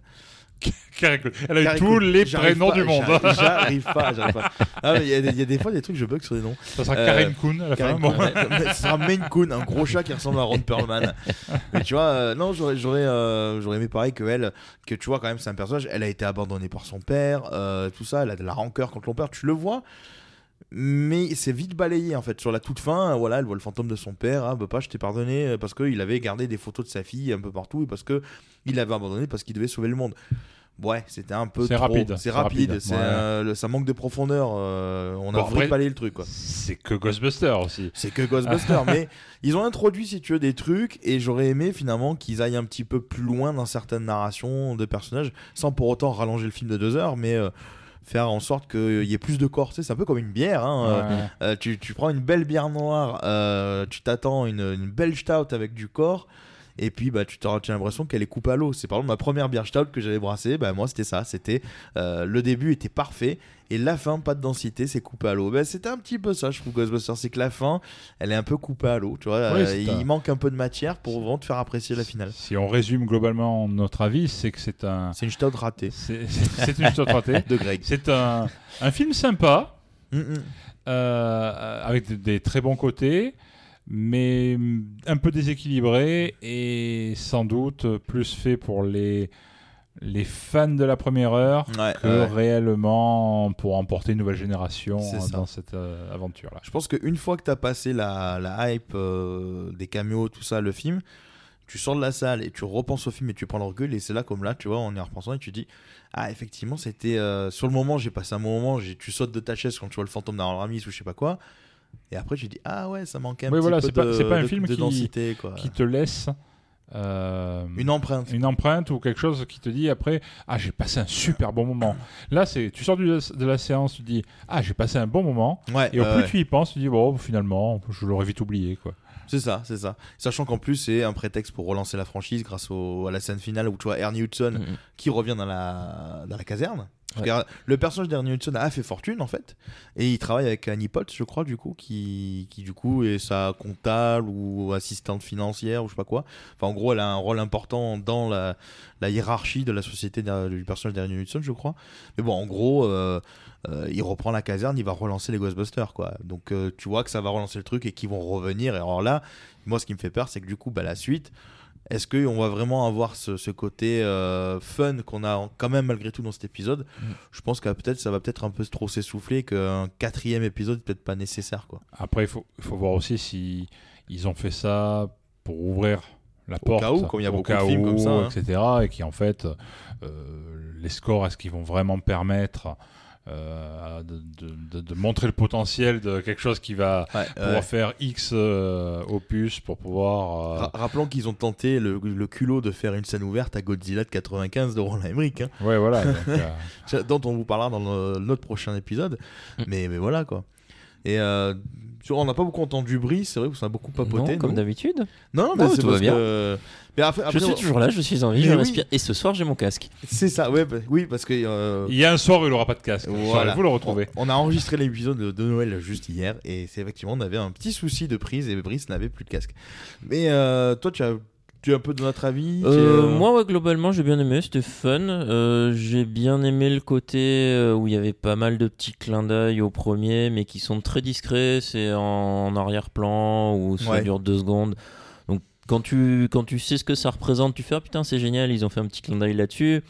[laughs] Elle a eu tous Kuhn. les prénoms pas- du monde. j'arrive- J'arrive pas, j'arrive pas. [laughs] Ah, Il y, a des- il y a des fois des trucs je bug sur les noms. Ça sera Euh, Karen Kuhn à la fin. Karen Bon. Kuhn, ouais. Mais Ce sera Maine Coon, un gros chat qui ressemble à Ron Perlman. Mais tu vois, euh, non, j'aurais, j'aurais, euh, j'aurais aimé pareil que elle, que tu vois quand même, c'est un personnage. Elle a été abandonnée par son père, euh, tout ça. Elle a de la rancœur contre son père. Tu le vois, mais c'est vite balayé en fait. Sur la toute fin, voilà, elle voit le fantôme de son père. Ah, papa, je t'ai pardonné euh, parce qu'il avait gardé des photos de sa fille un peu partout et parce que il l'avait abandonné parce qu'il devait sauver le monde. Ouais, c'était un peu C'est trop. rapide, C'est rapide. rapide, ouais. euh, ça manque de profondeur. euh, on Bon, a vraiment balayé le truc quoi. C'est que Ghostbusters aussi. C'est que Ghostbusters, [laughs] mais ils ont introduit, si tu veux, des trucs, et j'aurais aimé finalement qu'ils aillent un petit peu plus loin dans certaines narrations de personnages, sans pour autant rallonger le film de deux heures, mais euh, faire en sorte qu'il y ait plus de corps. Tu sais, c'est un peu comme une bière. hein, euh, Ouais. euh, tu, tu prends une belle bière noire, euh, tu t'attends une, une belle stout avec du corps. Et puis bah, tu as l'impression qu'elle est coupée à l'eau. C'est par exemple ma première bière stout que j'avais brassée. Bah, moi c'était ça. C'était euh, le début était parfait et la fin pas de densité, c'est coupé à l'eau. Bah, c'était un petit peu ça, je trouve Ghostbusters, c'est que la fin, elle est un peu coupée à l'eau. Tu vois, Oui, Euh, il un- manque un peu de matière pour vraiment te faire apprécier la finale. Si on résume globalement notre avis, c'est que c'est un. C'est une stout ratée C'est une chose ratée. [laughs] de Greg. C'est un, un film sympa, Mm, mm. euh, avec des, des très bons côtés, mais un peu déséquilibré et sans doute plus fait pour les, les fans de la première heure Ouais, que ouais. réellement pour emporter une nouvelle génération dans cette euh, aventure-là. Je pense qu'une fois que tu as passé la, la hype euh, des caméos, tout ça, le film, tu sors de la salle et tu repenses au film et tu prends recul. Et c'est là, comme là, tu vois, en y repensant, et tu dis Ah, effectivement, c'était. euh, sur le moment, j'ai passé un bon moment, j'ai- tu sautes de ta chaise quand tu vois le fantôme d'Aaron Ramis ou je sais pas quoi. Et après, tu dis Ah, ouais, ça manquait un Oui, petit voilà, peu pas- de, c'est pas un de- film de qui- densité. Quoi. Qui te laisse euh, Une empreinte. une empreinte ou quelque chose qui te dit après ah j'ai passé un super bon moment [coughs] là c'est tu sors du- de la séance tu dis ah j'ai passé un bon moment Ouais, et au plus ouais. tu y penses tu dis bon finalement je l'aurais vite oublié quoi C'est ça, c'est ça. Sachant qu'en plus, c'est un prétexte pour relancer la franchise grâce au- à la scène finale où tu vois Ernie Hudson Mhm. qui revient dans la, dans la caserne. Parce Ouais. que le personnage d'Ernie Hudson a fait fortune en fait. Et il travaille avec Annie Potts, je crois, du coup, qui, qui du coup est sa comptable ou assistante financière ou je sais pas quoi. Enfin, en gros, elle a un rôle important dans la, la hiérarchie de la société du personnage d'Ernie Hudson, je crois. Mais bon, en gros, euh, euh, il reprend la caserne, il va relancer les Ghostbusters, quoi. Donc euh, tu vois que ça va relancer le truc et qu'ils vont revenir. Et alors là, moi, ce qui me fait peur, c'est que du coup, bah, la suite, Est-ce qu'on va vraiment avoir ce, ce côté euh, fun qu'on a quand même malgré tout dans cet épisode Mm. Je pense que peut-être ça va peut-être un peu trop s'essouffler, qu'un quatrième épisode peut-être pas nécessaire. quoi. Après, il faut, faut voir aussi si ils ont fait ça pour ouvrir la Au porte. cas où, comme il y a au beaucoup de films où, comme ça, hein. etc. Et qui, en fait, euh, les scores, est-ce qu'ils vont vraiment permettre euh, de, de- de- de montrer le potentiel de quelque chose qui va pouvoir Ouais. faire X euh, opus pour pouvoir. euh, Ra- rappelons qu'ils ont tenté le, le culot de faire une scène ouverte à Godzilla de 95 de Roland Emmerich, hein, Ouais, voilà. donc, [laughs] dont on vous parlera dans le- notre prochain épisode. [laughs] Mais, mais voilà quoi. Et euh, on n'a pas beaucoup entendu bruit, c'est vrai qu'on a beaucoup papoté. Non, comme d'habitude. Non, non, mais Oh, c'est tout va parce bien. que. Mais après, Je suis on- toujours là, je suis en vie, je oui. respire. Et ce soir, j'ai mon casque. C'est ça, ouais, bah, oui, parce que. euh, Il y a un soir où il n'aura pas de casque. Voilà. Vous le retrouvez. On a enregistré l'épisode de, de Noël juste hier et c'est effectivement on avait un petit souci de prise et Brice n'avait plus de casque. Mais euh, toi tu as tu as un peu de notre avis es, Euh, euh, moi, ouais, globalement, j'ai bien aimé, c'était fun. Euh, j'ai bien aimé le côté où il y avait pas mal de petits clins d'œil au premier, mais qui sont très discrets. C'est en, arrière-plan ou ça Ouais. dure deux secondes. Donc, quand tu, quand tu sais ce que ça représente, tu fais ah putain, c'est génial, ils ont fait un petit clin d'œil là-dessus.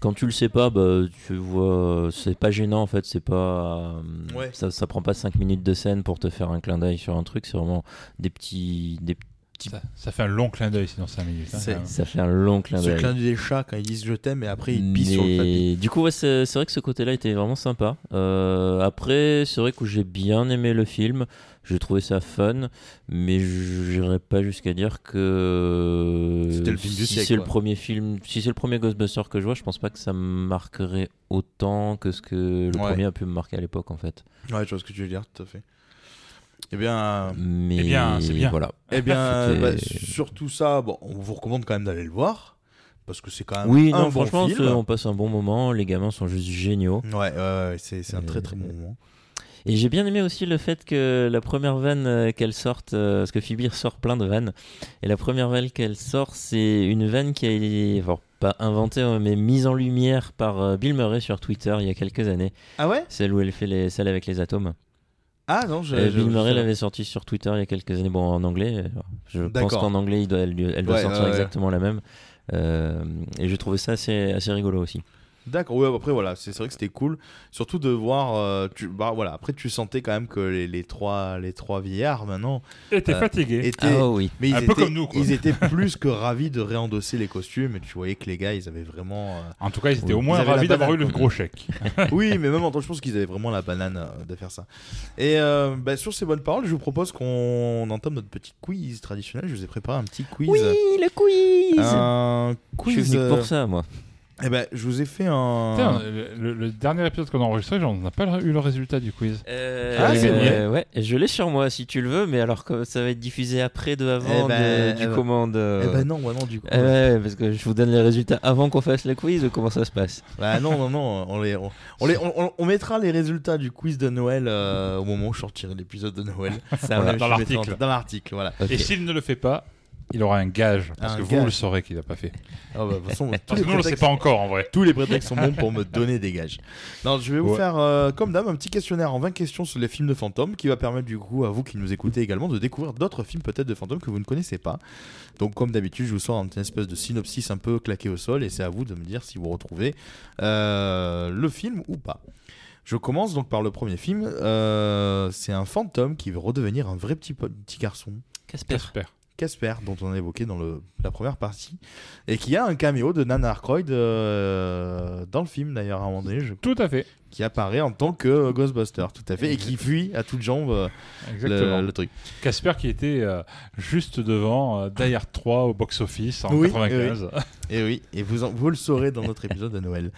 Quand tu le sais pas, bah, tu vois, c'est pas gênant en fait, c'est pas. Ouais. ça, ça prend pas 5 minutes de scène pour te faire un clin d'œil sur un truc, c'est vraiment des petits. Des, Ça, ça fait un long clin d'œil sinon 5 minutes. hein, même. ça fait un long clin ce d'œil. clin d'œil des chats quand ils disent je t'aime et après ils pissent sur le tapis. Du coup, ouais, c'est c'est vrai que ce côté-là était vraiment sympa. Euh, après, c'est vrai que j'ai bien aimé le film. J'ai trouvé ça fun, mais j'irais pas jusqu'à dire que C'était le film du si siècle, c'est le premier film, si c'est le premier Ghostbuster que je vois, je pense pas que ça me marquerait autant que ce que le Ouais. premier a pu me marquer à l'époque en fait. Ouais, je vois ce que tu veux dire, tout à fait. Eh bien, Mais Eh bien, c'est bien. Voilà. eh bien [laughs] bah, sur tout ça, bon, on vous recommande quand même d'aller le voir parce que c'est quand même Oui, un non, bon franchement, film. on passe un bon moment. Les gamins sont juste géniaux. Ouais, ouais, ouais, c'est un très très bon Euh, moment. Et j'ai bien aimé aussi le fait que la première vanne euh, qu'elle sorte, euh, parce que Phoebe sort plein de vannes, et la première vanne qu'elle sort, c'est une vanne qui a été, enfin, pas inventée, hein, mais mise en lumière par Bill Murray sur Twitter il y a quelques années. Ah ouais? Celle où elle fait les, celle avec les atomes. Ah non, je, Euh, Bill Murray l'avait sorti sur Twitter il y a quelques années, bon en anglais. euh, Je pense qu'en anglais, il doit, elle, elle doit Ouais, sortir ouais. exactement la même. Euh, et j'ai trouvé ça assez, assez rigolo aussi. D'accord, ouais, après voilà, c'est c'est vrai que c'était cool, surtout de voir, euh, tu, bah voilà, après tu sentais quand même que les, les trois, les trois vieillards maintenant Et t'es Euh, fatigué. étaient, Ah oui. mais ils Un peu comme nous, quoi. ils étaient plus que ravis de réendosser les costumes, et tu voyais que les gars, ils avaient vraiment, euh, En tout cas, ils étaient Oui. au moins Ils avaient la ravis d'avoir eu banane, le quoi. gros chèque. [laughs] oui, mais même en tant que je pense qu'ils avaient vraiment la banane euh, de faire ça. Et euh, bah, sur ces bonnes paroles, je vous propose qu'on entame notre petit quiz traditionnel. Je vous ai préparé un petit quiz, Oui, le quiz un Je quiz. suis venu euh, pour ça, moi. Eh ben, je vous ai fait un. Tiens, le, le- le dernier épisode qu'on a enregistré, on n'a pas eu le résultat du quiz. Euh, Ah, c'est euh, ouais, je l'ai sur moi si tu le veux, mais alors que ça va être diffusé après de avant Eh ben, de- eh du ben, commande. euh, Eh ben non, non, du coup. eh ouais, parce que je vous donne les résultats avant qu'on fasse le quiz ou comment ça se passe? Bah non, non, non, on, les, on, on les, on, mettra les résultats du quiz de Noël euh, au moment où je sortirai l'épisode de Noël. Ça Voilà, dans l'article. Dans l'article, voilà. Et s'il ne le fait pas, il aura un gage. Parce Un que gage. vous le saurez qu'il n'a pas fait. Ah bah, de toute façon, [laughs] tous les, nous, on ne le sait pas encore en vrai. tous les prétextes sont bons pour me donner des gages. Non, je vais vous Ouais. faire, euh, comme d'hab, un petit questionnaire en 20 questions sur les films de fantômes qui va permettre du coup à vous qui nous écoutez également de découvrir d'autres films peut-être de fantômes que vous ne connaissez pas. Donc, comme d'habitude, je vous sors une espèce de synopsis un peu claqué au sol et c'est à vous de me dire si vous retrouvez euh, le film ou pas. Je commence donc par le premier film. Euh, c'est un fantôme qui veut redevenir un vrai petit, petit garçon. Casper. Casper. Casper, dont on a évoqué dans le, la première partie, et qui a un caméo de Nana Aykroyd euh, dans le film d'ailleurs à un moment donné, je- Tout à fait. Qui apparaît en tant que euh, Ghostbuster, tout à fait, et qui fuit à toutes jambes euh, le, le truc. Casper qui était euh, juste devant euh, Die Hard 3 au box-office en Oui, 95. Et oui, et vous, en- vous le saurez dans notre épisode de Noël.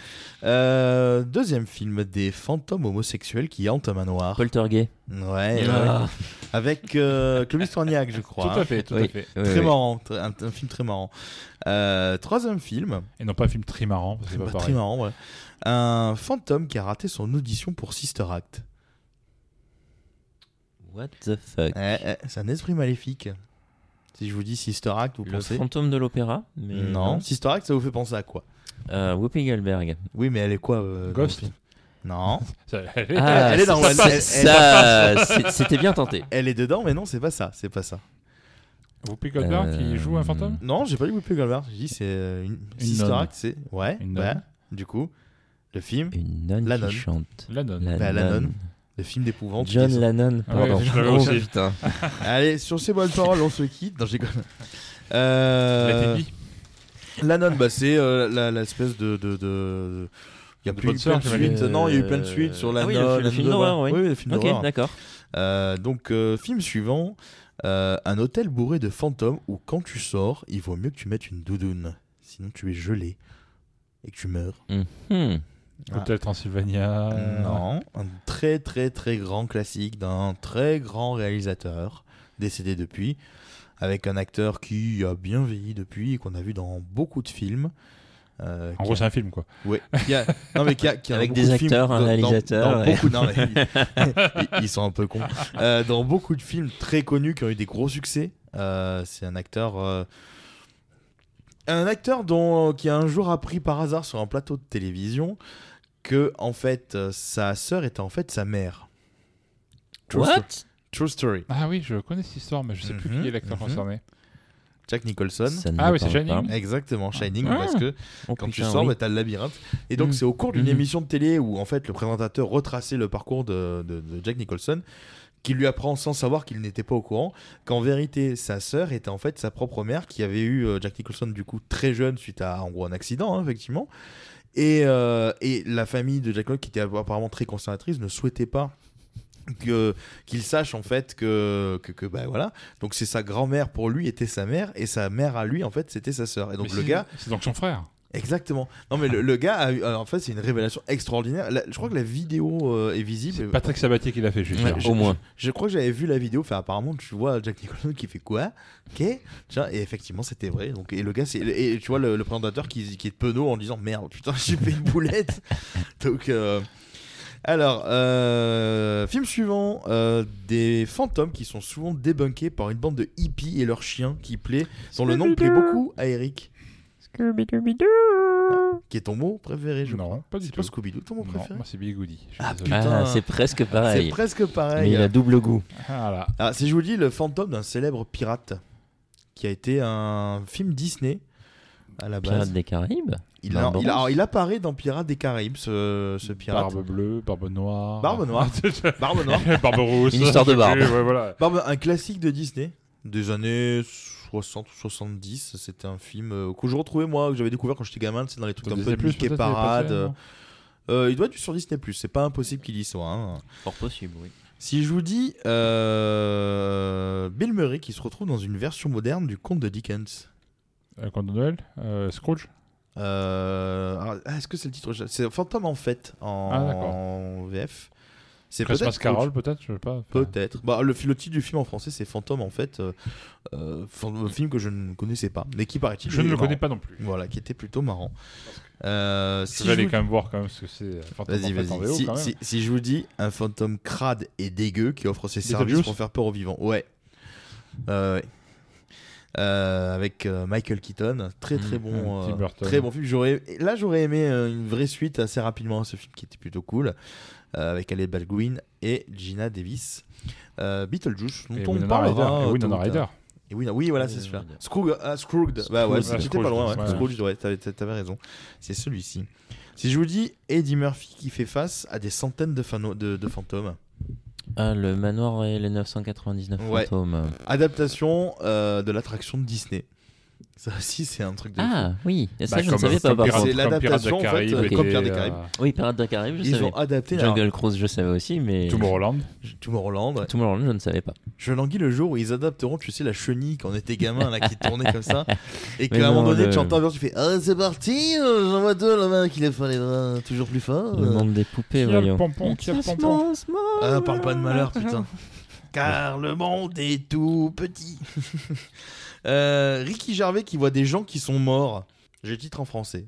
Euh, deuxième film, des fantômes homosexuels qui hantent un manoir. Poltergeist. Ouais, ouais, Ah. avec euh, Clovis Cornillac, je crois. Tout à fait, tout Oui. à fait. Ouais, Très ouais. marrant, un, un film très marrant. Euh, troisième film, Et non pas un film très marrant, parce que c'est Bah, pas très marrant, ouais. Un fantôme qui a raté son audition pour Sister Act. What the fuck? Eh, eh, c'est un esprit maléfique. Si je vous dis Sister Act, vous Le pensez fantôme de l'opéra mais non. Sister Act, ça vous fait penser à quoi? Euh, Whoopi Goldberg. Oui, mais elle est quoi euh, dans Ghost. le film? Non. [laughs] Ah, elle est dans- ça, [laughs] c'est- c'était bien tenté. Elle est dedans, mais non, c'est pas ça. C'est pas ça. Whoopi Goldberg qui Euh, joue un fantôme? Non, j'ai pas dit Whoopi Goldberg. J'ai dit c'est euh, une, Une Sister nonne. Act, c'est ouais, Une ouais. nonne. Du coup, le film, Une nonne La qui nonne. chante. La nonne. La Bah, la nonne. nonne. le film d'épouvante. John Lennon, Ah ouais, pardon. je l'avais [laughs] Oh. [laughs] Allez, sur ces bonnes paroles, on se quitte. Non, j'ai euh... La Tibi. La nonne, bah, c'est euh, la- l'espèce de. de, de... Il y a De plus plein de suites. Non, il y a eu plein de suites sur la Ah oui, le- nonne. le film d'horreur, oui. Oui, le film Ok, d'horreur. d'accord. Euh, donc, euh, film suivant euh, un hôtel bourré de fantômes où, quand tu sors, il vaut mieux que tu mettes une doudoune. Sinon, tu es gelé et que tu meurs. Mhm. Hôtel Transylvania. Non, un très très très grand classique d'un très grand réalisateur décédé depuis, avec un acteur qui a bien vieilli depuis et qu'on a vu dans beaucoup de films. Euh, En gros, a- c'est un film, quoi. A- non, mais qui a- qui a Avec des acteurs, un dans- dans- réalisateur, dans et- beaucoup- non, mais [laughs] ils, ils sont un peu cons. Euh, dans beaucoup de films très connus qui ont eu des gros succès. Euh, c'est un acteur. Euh, un acteur dont, qui a un jour appris par hasard sur un plateau de télévision que en fait euh, sa sœur était en fait sa mère. True What? sto- True story. Ah oui, je connais cette histoire, mais je sais plus Mhm, qui est l'acteur mhm. concerné. Jack Nicholson. Ah oui, c'est Shining. pas. Exactement, Shining, Ah. parce que Oh, quand tu sors, oui. bah, t'as le labyrinthe. Et donc, Mm. c'est au cours d'une Mhm. émission de télé où, en fait, le présentateur retraçait le parcours de, de- de Jack Nicholson, qui lui apprend sans savoir qu'il n'était pas au courant, qu'en vérité, sa sœur était en fait sa propre mère, qui avait eu euh, Jack Nicholson, du coup, très jeune, suite à, en gros, un accident, hein, effectivement. Et, euh, et la famille de Jack Nicholson, qui était apparemment très conservatrice, ne souhaitait pas que qu'il sache en fait que que, que, bah voilà donc c'est sa grand-mère pour lui était sa mère et sa mère à lui en fait c'était sa sœur et donc Mais le gars C'est donc son frère. Exactement. Non mais le, le gars, a eu- en fait, c'est une révélation extraordinaire. La- je crois que la vidéo euh, est visible. C'est Patrick Sabatier qui l'a fait, je suis Ouais, sûr. je- au moins. Je crois que j'avais vu la vidéo. Enfin, apparemment, tu vois Jack Nicholson qui fait quoi Ok. Tiens, et effectivement, c'était vrai. Donc, et le gars, c'est et tu vois le, le présentateur qui, qui est penaud en disant merde, putain, j'ai fait une boulette. [laughs] Donc, euh, alors, euh, film suivant euh, des fantômes qui sont souvent débunkés par une bande de hippies et leurs chiens qui plaît, dont le nom plaît beaucoup à Eric. Qui est ton mot préféré, je Non, crois. pas du C'est tout. pas Scooby-Doo, ton mot Non, préféré moi c'est Billy Goody. Je suis Ah, désolé. putain. Ah, c'est presque [laughs] C'est pareil. presque Mais pareil. il a double goût. Voilà. Ah, si je vous dis le fantôme d'un célèbre pirate qui a été un film Disney à la base. Pirates des Caraïbes Il, a- il a- alors, il apparaît dans Pirates des Caraïbes, ce, ce pirate. Barbe bleue, barbe noire. Barbe noire. [laughs] Barbe noire. barbe rousse. Une histoire de [laughs] barbe. ouais, voilà. Barbe, un classique de Disney des années 60 ou 70. C'était un film euh, que je retrouvais moi, que j'avais découvert quand j'étais gamin. C'est dans les trucs un peu Mickey passé, Parade. Euh, il doit être sur Disney+. C'est pas impossible qu'il y soit. hein. Fort possible, oui. Si je vous dis euh, Bill Murray qui se retrouve dans une version moderne du conte de Dickens. Euh, Conte de Noël euh, Scrooge Euh, ah, Est-ce que c'est le titre? C'est Fantôme en fait en, Ah, en VF. C'est Christmas peut-être Carol, peut-être Je sais pas. Peut-être. Bah, le, le titre du film en français c'est Fantôme en fait. euh, euh, un film que je ne connaissais pas, mais qui paraît-il. Je ne le connais pas non plus. Voilà, qui était plutôt marrant. Euh, Si je vais vous- quand même voir quand même ce que c'est. Vas-y, vas-y. Si, je vous dis un fantôme crade et dégueu qui offre ses services pour faire peur aux vivants. Ouais. Euh. Euh, avec Michael Keaton, très très Mm, bon, mm, très bon film. J'aurais, là, j'aurais aimé une vraie suite assez rapidement à ce film qui était plutôt cool, avec Alec Baldwin et Gina Davis. Euh, Beetlejuice, dont Et on parlera. Ryder. Et Winona. Ryder. Et Winona- oui, voilà, c'est Oui, celui-là. Ah, Scrooged. Bah ouais, ouais, pas loin. Ouais. Scrooged, ouais. T'avais, t'avais raison. C'est celui-ci. Si je vous dis Eddie Murphy qui fait face à des centaines de, fano- de, de fantômes. Ah, le manoir et les 999 Ouais. fantômes. Adaptation euh, de l'attraction de Disney. Ça aussi, c'est un truc de Ah, oui. Et ça, Bah, je ne savais pas. C'est l'adaptation, en fait, euh, comme Pirates des Caraïbes. euh, Oui, Pirates des Caraïbes, je Ils savais. ont adapté Jungle Cruise, je savais aussi, mais. Tomorrowland. Tomorrowland. ouais. Tomorrowland, je ne savais pas. Je languis le jour où ils adapteront, tu sais, la chenille quand on était gamin, là, qui [laughs] tournait comme ça. Et qu'à un moment donné, le- tu entends un tu fais Ah, c'est parti, euh, j'en vois deux là-bas qui lève pas les bras toujours plus fort. Le monde des poupées, Qui a le voyons. pompon, qui a le pompon Ah, parle pas de malheur, putain. [laughs] Car le monde est tout petit. [laughs] Euh, Ricky Gervais qui voit des gens qui sont morts. J'ai le titre en français.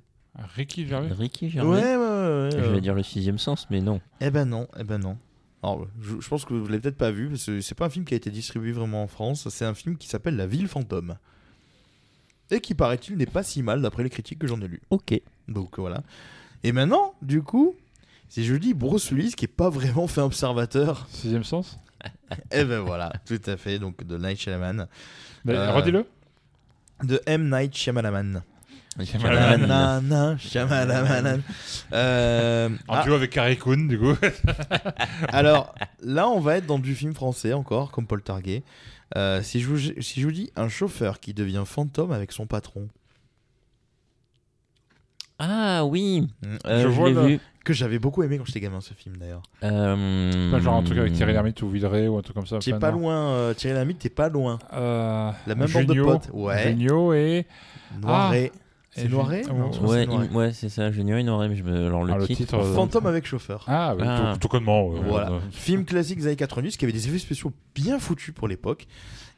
Ricky Gervais. Ricky Ouais, Gervais. ouais, ouais. ouais, Je vais dire le sixième sens, mais non. Eh ben non, eh ben non. Alors, je, je pense que vous l'avez peut-être pas vu, parce que c'est pas un film qui a été distribué vraiment en France. C'est un film qui s'appelle La Ville Fantôme. Et qui, paraît-il, n'est pas si mal d'après les critiques que j'en ai lues. Ok. Donc voilà. Et maintenant, du coup, si je dis Bruce Willis qui est pas vraiment fait observateur. Sixième sens Et ben voilà, tout à fait. Donc de Night Shyamalan. Euh, Redis-le. De M. Night Shyamalan. Shyamalan. Shyamalan, Shyamalan. Euh, En ah, duo avec Carrie Coon, du coup. [laughs] alors là, on va être dans du film français encore, comme Paul Targuet. Euh, si, je vous, si je vous dis un chauffeur qui devient fantôme avec son patron, Ah oui, Mm. euh, Je je, vois l'ai le- vu. que j'avais beaucoup aimé quand j'étais gamin, ce film d'ailleurs. Euh, Pas genre un truc avec Thierry Lhermitte ou Villeray ou un truc comme ça. T'es pas loin, euh, Thierry Lhermitte, t'es pas loin. Euh, La même bande de Junio, potes. Ouais. Junio et. Noiret. Et C'est Noiret oh, Ouais, c'est Noiret. il- ouais, c'est ça, Junior et Noiret, mais je me... alors le Ah, le titre. titre, euh, Fantôme avec chauffeur. Ah, oui, Ah. tout, tout connement. ouais, Voilà. ouais. Film classique des années 90 qui avait des effets spéciaux bien foutus pour l'époque.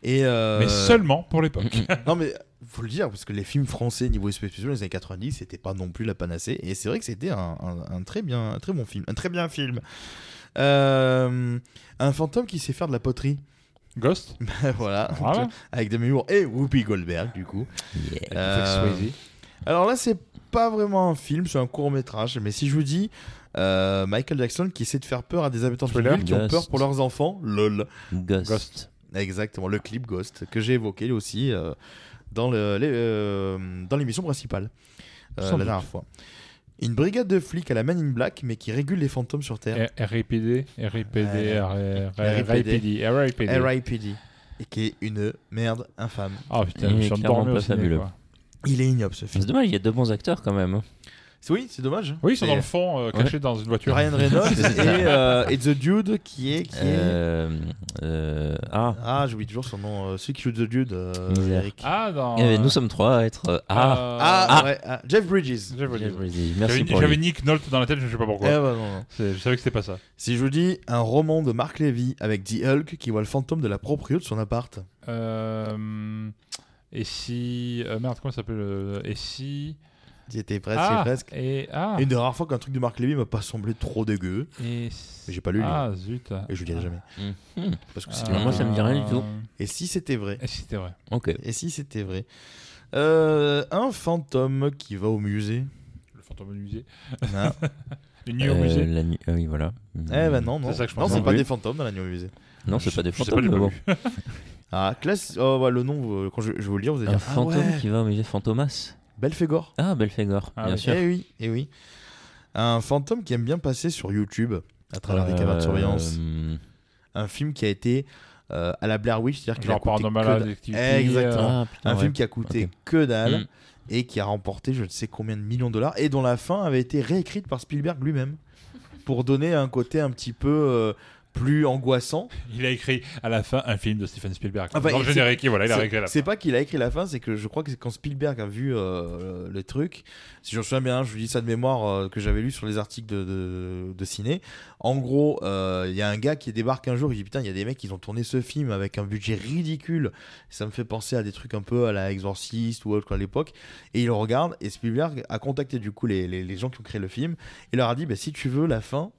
Et euh, Mais seulement pour l'époque. Non mais faut le dire parce que les films français niveau effets spéciaux dans les années 90 c'était pas non plus la panacée et c'est vrai que c'était un, un- un très bien un très bon film un très bien film. Euh, un fantôme qui sait faire de la poterie. Ghost? [laughs] Voilà. Voilà. Avec Demi Moore et Whoopi Goldberg du coup. Yeah. Euh. Alors là c'est pas vraiment un film c'est un court métrage mais si je vous dis euh, Michael Jackson qui essaie de faire peur à des habitants de ville qui ont peur pour leurs enfants, lol. Ghost. Ghost. Exactement, le clip Ghost que j'ai évoqué aussi euh, dans le- les, euh, dans l'émission principale euh, la dernière fois. Une brigade de flics à la Man in Black mais qui régule les fantômes sur Terre. R- RIPD, RIPD, RIPD. RIPD, RIPD. Et qui est une merde infâme. Ah putain, Il je est suis pas fabuleux. Il est ignoble ce film. C'est dommage, il y a deux bons acteurs quand même. C'est- Oui, c'est dommage. Oui, ils sont dans le fond, euh, cachés dans une voiture. Ryan Reynolds [laughs] et, euh, et The Dude qui est qui est Euh, euh, ah, ah j'oublie toujours son nom euh, celui qui joue The Dude euh. Eric. Ah, dans. eh nous sommes trois à être. euh, ah, Euh, Ah, Ah. ouais ah, Jeff Bridges. Jeff Bridges. Jeff Bridges, merci J'avais pour j'avais lui. Nick Nolte dans la tête, je sais pas Eh pourquoi. bah, non, non. C'est- Je savais que c'était pas ça. Si je vous dis un roman de Mark Levy avec The Hulk qui voit le fantôme de la proprio de son appart. Euh, et si. euh, merde, comment ça s'appelle euh, Et si. J'y étais presque, ah, presque. Et. Ah Une des rares fois qu'un truc de Mark Levy m'a pas semblé trop dégueu. Et. Mais j'ai pas lu Ah, zut. Et je le dirai jamais. Mhm. [laughs] Parce que Ah, Euh, moi, ça me dit rien du tout. Et si c'était vrai Et si c'était vrai Ok. Et si c'était vrai Euh, Un fantôme qui va au musée. Le fantôme au musée. Hein Une nuit au Euh, musée. la nuit- ah oui, voilà. eh ben non, non. C'est ça que je non, pensais. c'est Non pas des fantômes dans la nuit au musée. Non, c'est pas des fantômes, pas bon. Ah, classe. Oh, le nom, euh, quand je, je vais vous le dire, vous allez Un dire. Ah fantôme ouais, qui va au musée Fantomas. Belphégor. Ah, Belphégor, Ah bien oui. sûr. Eh oui, eh oui. Un fantôme qui aime bien passer sur YouTube à travers des caméras de Euh, surveillance. Un film qui a été euh, à la Blair Witch, c'est-à-dire qu'il a coûté que dalle. Activity. Exactement. Ah, putain, Un ouais. film qui a coûté que dalle Mm. et qui a remporté je ne sais combien de millions de dollars et dont la fin avait été réécrite par Spielberg lui-même pour donner un côté un petit peu euh, plus angoissant. Il a écrit à la fin un film de Steven Spielberg. Enfin, Dans le c'est- générique, et voilà, il a la C'est pas qu'il a écrit la fin, c'est que je crois que c'est quand Spielberg a vu euh, le truc. Si je me souviens bien, je vous dis ça de mémoire euh, que j'avais lu sur les articles de, de, de ciné. En gros, euh, il y a un gars qui débarque un jour, il dit putain, il y a des mecs qui ont tourné ce film avec un budget ridicule. Ça me fait penser à des trucs un peu à la Exorcist ou autre à l'époque. Et il regarde et Spielberg a contacté du coup les, les, les gens qui ont créé le film et leur a dit bah, si tu veux la fin.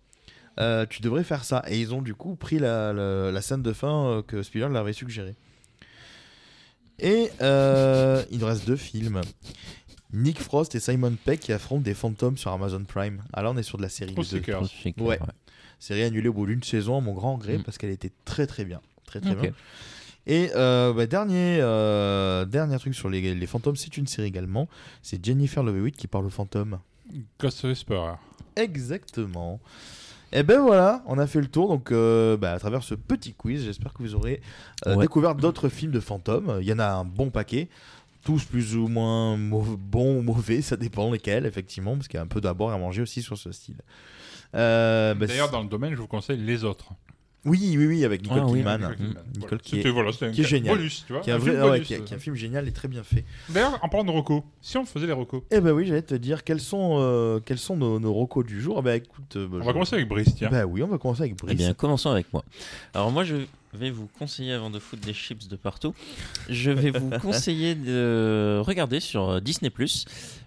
Euh, tu devrais faire ça. Et ils ont du coup pris la, la, la scène de fin euh, que Spielberg leur avait suggéré. Et euh, il nous reste deux films. Nick Frost et Simon Peck qui affrontent des fantômes sur Amazon Prime. Alors on est sur de la série Trop 2. sticker. Trop chic, Ouais. Série annulée au bout d'une saison à mon grand gré Mm. parce qu'elle était très très bien. Très très bien. Et euh, bah, dernier, euh, dernier truc sur les, les fantômes, c'est une série également. C'est Jennifer Love Hewitt qui parle aux fantômes. Ghost Whisperer. Exactement. Et ben voilà, on a fait le tour. Donc, euh, bah, à travers ce petit quiz, j'espère que vous aurez euh, Ouais. découvert d'autres films de fantômes. Il y en a un bon paquet. Tous plus ou moins mau- bons ou mauvais, ça dépend lesquels, effectivement, parce qu'il y a un peu d'abord à manger aussi sur ce style. Euh, bah, D'ailleurs, dans le domaine, je vous conseille les autres. Oui, oui, oui, avec Nicole Ah oui, Kidman. Nicole Kidman. Nicole Voilà. qui est, C'était- voilà, qui est génial. bonus, tu vois. qui est un un vrai- film ouais, bonus. qui est- qui est un film génial et très bien fait. D'ailleurs, en parlant de Rocco, si on faisait les Rocco, Eh ben oui, j'allais te dire quels sont, euh, quels sont nos, nos recos du jour? Eh ben écoute, euh, bah, on je- va commencer avec Brice, tiens. Bah oui, on va commencer avec Brice. Eh bien, commençons avec moi. Alors moi, je vais vous conseiller, avant de foutre des chips de partout, je vais vous [laughs] conseiller de regarder sur euh, Disney+,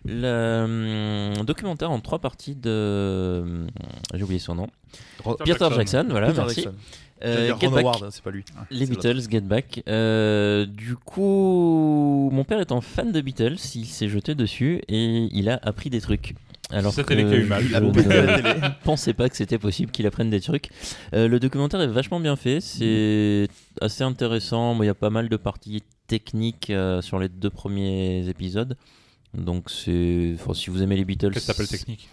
le hum, documentaire en trois parties de... hum, J'ai oublié son nom. Peter Jackson. Jackson, voilà, Peter merci. Jackson. Euh, Get Ron Back, Howard, hein, c'est pas lui. les c'est Beatles, Get Back. Euh, du coup, mon père étant fan de Beatles, il s'est jeté dessus et il a appris des trucs. Alors que télé qui a eu mal. je pensais pas que c'était possible qu'il apprenne des trucs. Euh, le documentaire est vachement bien fait, c'est assez intéressant. Bon, Il y a pas mal de parties techniques euh, sur les deux premiers épisodes. Donc c'est, enfin, si vous aimez les Beatles, Qu'est-ce que t'appelles technique?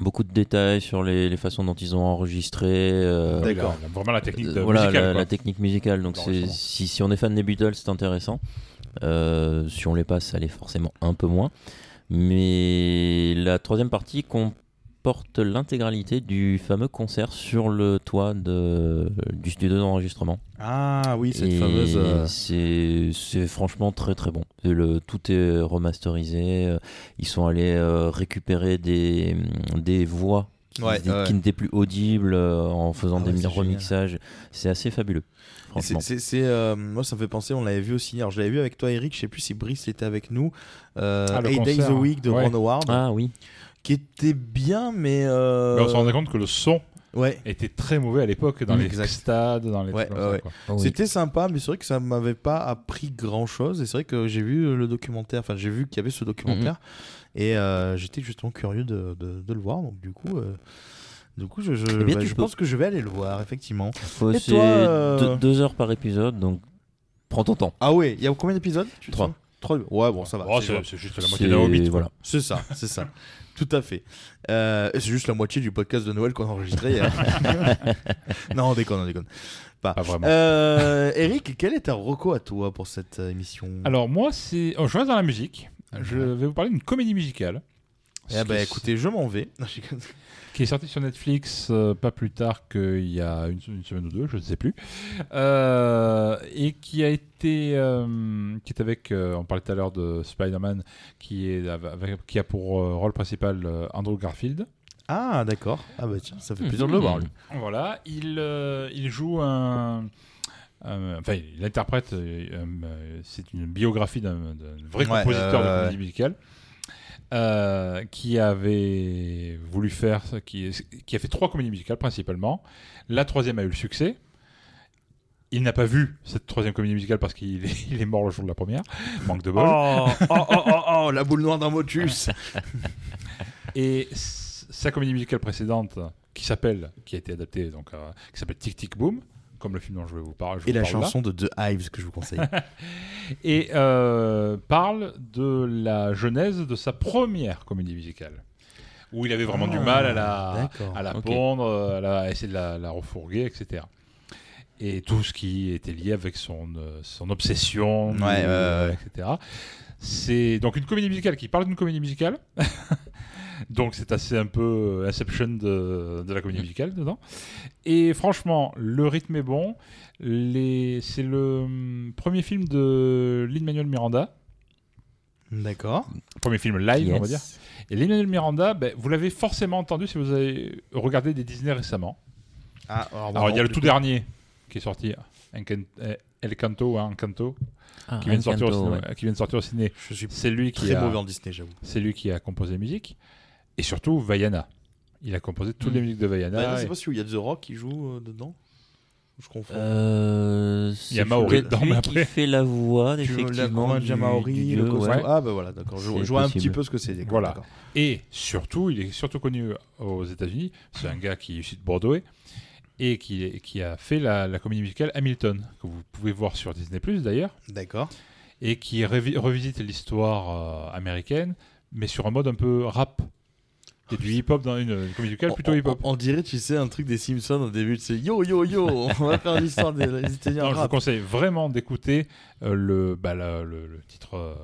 beaucoup de détails sur les, les façons dont ils ont enregistré. euh, D'accord. Vraiment la technique de euh, voilà, musicale. la, technique musicale. Donc c'est, si, si on est fan des Beatles, c'est intéressant. Euh, si on les passe, ça l'est forcément un peu moins. Mais la troisième partie comporte l'intégralité du fameux concert sur le toit de, du studio d'enregistrement. Ah oui, cette Et fameuse. euh, C'est, c'est franchement très très bon. Le, tout est remasterisé. euh, Ils sont allés euh, récupérer des, des voix qui, Ouais, qui ouais. n'étaient plus audibles euh, en faisant Ah ouais, des remixages. C'est assez fabuleux. C'est- euh, moi, ça me fait penser, on l'avait vu aussi. Alors, je l'avais vu avec toi, Eric. Je sais plus si Brice était avec nous. Euh, Ah, Eight Days a Week de ouais. Ron Howard, Ah oui. qui était bien, mais. euh, Mais on se rendait compte que le son Ouais. était très mauvais à l'époque dans Mm, les exact. stades, dans les Ouais, ouais, oui. C'était sympa, mais c'est vrai que ça m'avait pas appris grand chose. Et c'est vrai que j'ai vu le documentaire, enfin, j'ai vu qu'il y avait ce documentaire. Mhm. Et euh, j'étais justement curieux de, de- de le voir. Donc, du coup. euh, Du coup, je, je, Eh bien, bah, tu je peux. pense que je vais aller le voir, effectivement. Faut- Et toi, euh, deux, deux heures par épisode, donc prends ton temps. Ah ouais, il y a combien d'épisodes Trois. Ouais, bon, ça va. Oh, c'est juste la moitié d'un Hobbit. Voilà. C'est ça, c'est ça. [laughs] Tout à fait. Euh, c'est juste la moitié du podcast de Noël qu'on a enregistré hier. [laughs] non, on déconne, on déconne. Pas. Pas vraiment. Euh, Eric, quel est ta reco à toi pour cette euh, émission? Alors moi, c'est, oh, je reste dans la musique. Je vais vous parler d'une comédie musicale. Eh ben, qui, écoutez, je m'en vais. Qui est sortie sur Netflix euh, pas plus tard qu'il y a une, une semaine ou deux, je ne sais plus, Euh, et qui a été, euh, qui est avec, on parlait tout à l'heure de Spider-Man, qui est avec- qui a pour rôle principal Andrew Garfield. Ah, d'accord. Ah, bah tiens, ça fait Mhm. plaisir de le voir, lui. Voilà, il, il joue un. enfin, il interprète. euh, euh, c'est une biographie d'un vrai Ouais, compositeur de comédie musicale. Euh, qui avait voulu faire, qui, qui a fait trois comédies musicales principalement. La troisième a eu le succès. Il n'a pas vu cette troisième comédie musicale parce qu'il est, [laughs] il est mort le jour de la première. Manque de bol. Oh, oh, oh, oh, oh, la boule noire d'un motus. [laughs] Et sa comédie musicale précédente, qui s'appelle, qui a été adaptée, donc, euh, qui s'appelle Tic Tic Boom, comme le film dont je vais vous parler. Et vous la parle là, chanson de The Hives que je vous conseille. [laughs] et euh, parle de la genèse de sa première comédie musicale, où il avait vraiment du mal à la, à la pondre, à, la- à essayer de la, la refourguer, etc. Et tout ce qui était lié avec son, euh, son obsession, Ouais, ouais. etc. C'est donc une comédie musicale qui parle d'une comédie musicale. [laughs] donc c'est assez un peu euh, Inception de, de la comédie musicale dedans. Et franchement, le rythme est bon. Les... C'est le hum, premier film de Lin-Manuel Miranda. D'accord. Premier film live, on va dire. Et Lin-Manuel Miranda, ben, vous l'avez forcément entendu si vous avez regardé des Disney récemment. Ah, Alors, il y a le tout dernier qui est sorti, euh, El Canto, hein, Encanto, Ah, qui, vient de sortir au Encanto, cinéma- qui vient de sortir au ciné. Je suis C'est lui qui très a, mauvais en Disney, j'avoue. c'est lui qui a composé la musique. Et surtout, Vaiana. Il a composé toutes les Mm. musiques de Vaiana. Bah, c'est et- pas celui où il y a The Rock qui joue euh, dedans Je confonds. Euh, Il y a c'est Maori peut-être dedans, lui mais qui après- fait la voix, Tu veux la effectivement. Korean du- Jamaori, du le ouais. Ah bah voilà, d'accord. Je, C'est je vois un petit peu ce que c'est. d'accord, Voilà. d'accord. Et surtout, il est surtout connu aux États-Unis. C'est un gars qui est issu de Bordeaux et qui, a fait la, la comédie musicale Hamilton, que vous pouvez voir sur Disney d'ailleurs, D'accord. et qui revi- revisite l'histoire euh, américaine, mais sur un mode un peu rap. Il y a du hip-hop dans une, une comédie musicale plutôt hip-hop. On, on dirait, tu sais, un truc des Simpsons au début. C'est yo yo yo, on va faire l'histoire des en Non, je vous conseille vraiment d'écouter le, bah, la- le, le titre, euh,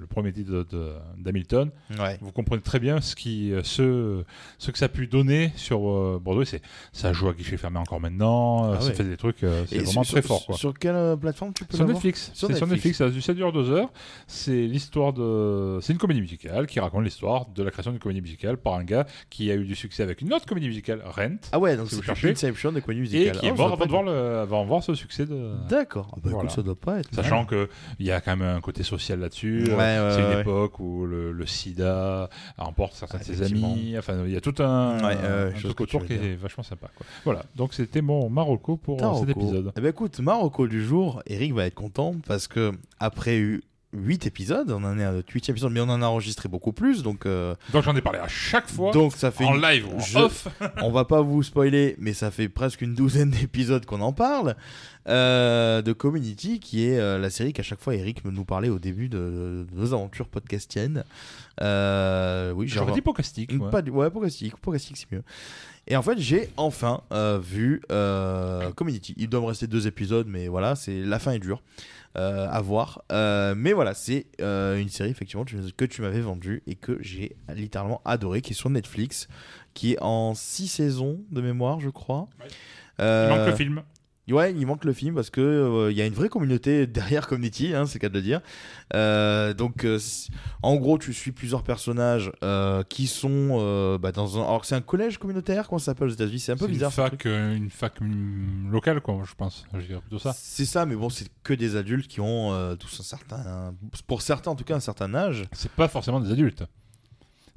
le premier titre de- de- d'Hamilton. Ouais. Vous comprenez très bien ce, qui, euh, ce, ce que ça a pu donner sur euh, Bordeaux. Et c'est- Ça joue à guichet fermé encore maintenant. euh, Ah ça ouais. fait des trucs, euh, c'est Et vraiment sur, très fort. Quoi. Sur quelle euh, plateforme tu peux Sur Netflix, Sur c'est sur Netflix. Netflix, ça, ça dure deux heures. C'est l'histoire de, c'est une comédie musicale qui raconte l'histoire de la création d'une comédie musicale par un gars qui a eu du succès avec une autre comédie musicale, Rent, Ah ouais, donc Si c'est. Inception des comédies et musicales. qui est mort avant pas de voir le, avant de voir ce succès de. D'accord. Ah bah Voilà. écoute, ça doit pas être. Sachant que il y a quand même un côté social là-dessus. Ouais, euh, c'est une époque où le, le SIDA emporte certains de ses amis. Enfin, il y a tout un, un truc autour qui est vachement sympa. Quoi. Voilà. Donc c'était mon Marocco pour euh, cet épisode. Eh ben écoute, Marocco du jour, Eric va être content parce que après eu 8 épisodes. On en est à notre 8 épisode, mais on en a enregistré beaucoup plus. Donc, euh, Donc j'en ai parlé à chaque fois. donc ça fait en une- live ou en je- off. [laughs] on va pas vous spoiler, mais ça fait presque une douzaine [laughs] d'épisodes qu'on en parle euh, de Community, qui est euh, la série qu'à chaque fois Eric nous parlait au début de, de nos aventures podcastiennes. Euh, oui, J'aurais dit podcastique. ouais. Pas du- ouais, podcastique, podcastique c'est mieux. Et en fait, j'ai enfin euh, vu euh, Community. Il doit me rester deux épisodes, mais voilà, c'est la fin est dure euh, à voir. Euh, mais voilà, c'est euh, une série effectivement que tu m'avais vendue et que j'ai littéralement adoré, qui est sur Netflix, qui est en six saisons de mémoire, je crois. Il Euh, manque le film. Ouais, il manque le film parce que euh, il y a une vraie communauté [laughs] derrière Community, hein, c'est le cas de le dire. Euh, donc, euh, en gros, tu suis plusieurs personnages qui sont bah, dans un. Alors, c'est un collège communautaire, comment ça s'appelle aux États-Unis? C'est un peu une bizarre. ce fac, une fac locale, quoi, je pense. Je dirais plutôt ça. C'est ça, mais bon, c'est que des adultes qui ont tous un certain, pour certains en tout cas, un certain âge. C'est pas forcément des adultes.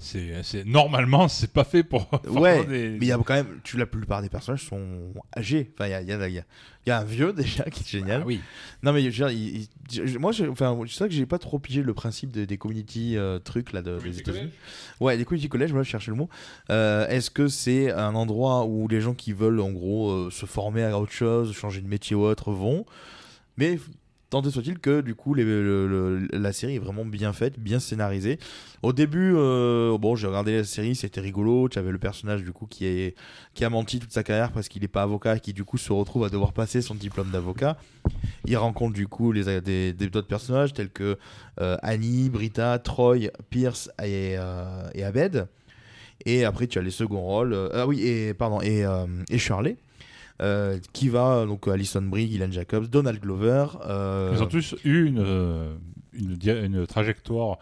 C'est, c'est normalement, c'est pas fait pour. [laughs] Ouais, des- mais il y a quand même, tu, la plupart des personnages sont âgés. Enfin, il y a, il y, y y a un vieux [laughs] déjà qui est génial. Ah oui. Non mais je veux dire, il- il- je- moi, enfin, c'est vrai que j'ai pas trop pigé le principe des, des community euh, trucs là de, des États-Unis. Ouais, des community college, voilà, je cherchais le mot. Euh, Est-ce que c'est un endroit où les gens qui veulent en gros euh, se former à autre chose, changer de métier ou autre vont? Mais tant est soit-il que du coup la série est vraiment bien faite, bien scénarisée. Au début, euh, bon, j'ai regardé la série, c'était rigolo. Tu avais le personnage du coup qui est qui a menti toute sa carrière parce qu'il n'est pas avocat et qui du coup se retrouve à devoir passer son diplôme d'avocat. Il rencontre du coup les, des, d'autres personnages tels que euh, Annie, Brita, Troy, Pierce et, euh, et Abed. Et après, tu as les seconds rôles. ah oui, et pardon, et, et. Euh, qui va donc Alison Brie, Gillian Jacobs, Donald Glover. euh, Ils ont tous eu une, euh, une, trajectoire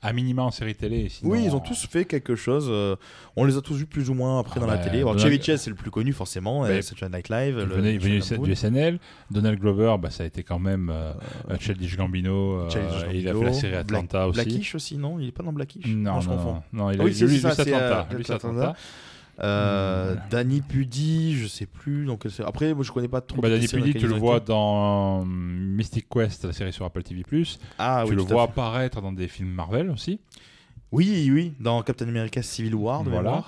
à minima en série télé. sinon oui, ils ont tous fait quelque chose. euh, on les a tous vus plus ou moins après Ah dans la bah, télé. Alors, Donald- Chevy Chase, c'est le plus connu forcément. C'est un Night Live. Il venait, du. SNL. Donald Glover, bah, ça a été quand même euh, euh, Childish Gambino. il a fait la série Atlanta Black- aussi. Blackish aussi, non? Il est pas dans Blackish Non, je non, confonds. non, non, il a oui, lui, ça, Atlanta. Lui, c'est Atlanta. Atlanta. Euh, Hmm. Danny Pudi, je sais plus. Donc après, moi je connais pas trop. Bah, Danny Pudi, tu le vois dans euh, Mystic Quest, la série sur Apple TV+. Ah tu oui, le vois apparaître dans des films Marvel aussi. Oui, oui, dans Captain America Civil War de Voilà.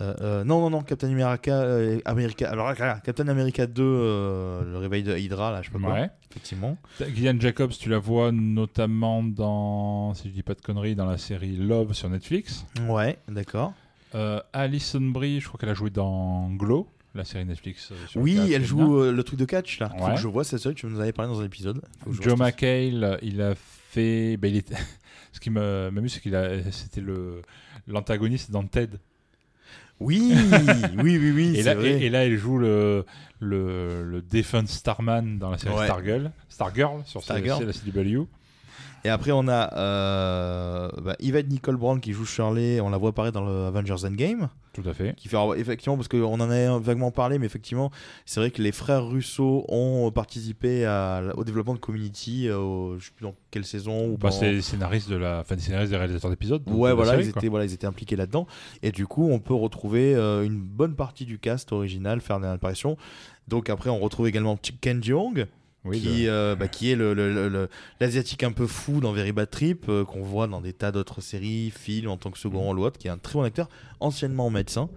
Euh, euh, non, non, non, Captain America, euh, America. Alors, là, Captain America 2, euh, le réveil de Hydra, là, je sais pas quoi. Ouais. Effectivement. Gillian Jacobs, tu la vois notamment dans, si je dis pas de conneries, dans la série Love sur Netflix. Ouais, d'accord. Euh, Alison Brie, je crois qu'elle a joué dans Glow, la série Netflix. euh, sur Oui, elle joue euh, le truc de catch, là. Faut Ouais. que je vois cette série, tu nous avais parlé dans un épisode. Joe McHale, il a fait. ben, il était... [laughs] Ce qui m'amuse, c'est qu'il a... c'était le l'antagoniste dans Ted. Oui, [laughs] oui, oui, oui, Et là, vrai. et, et là, il joue le, le, le défunt Starman dans la série Ouais. Stargirl, Stargirl sur Stargirl. la CW. Et après, on a euh, bah, Yvette Nicole Brown qui joue Shirley. On la voit apparaître dans le Avengers Endgame. Tout à fait. Qui fait, alors, effectivement, parce qu'on en a vaguement parlé, mais effectivement, c'est vrai que les frères Russo ont participé à- au développement de Community. euh, au- je sais plus dans quelle saison. Ou Bah, pendant- c'est les scénaristes de la, enfin, des scénaristes des réalisateurs d'épisodes. de- de Ouais, voilà, série, ils étaient, voilà, ils étaient impliqués là-dedans. Et du coup, on peut retrouver euh, une bonne partie du cast original faire une apparition. Donc après, on retrouve également Ken Jeong, Oui, qui, le- euh, bah, qui est le- le- le- le- l'asiatique un peu fou dans Very Bad Trip, euh, qu'on voit dans des tas d'autres séries, films, en tant que second rôle ou autre, qui est un très bon acteur, anciennement médecin.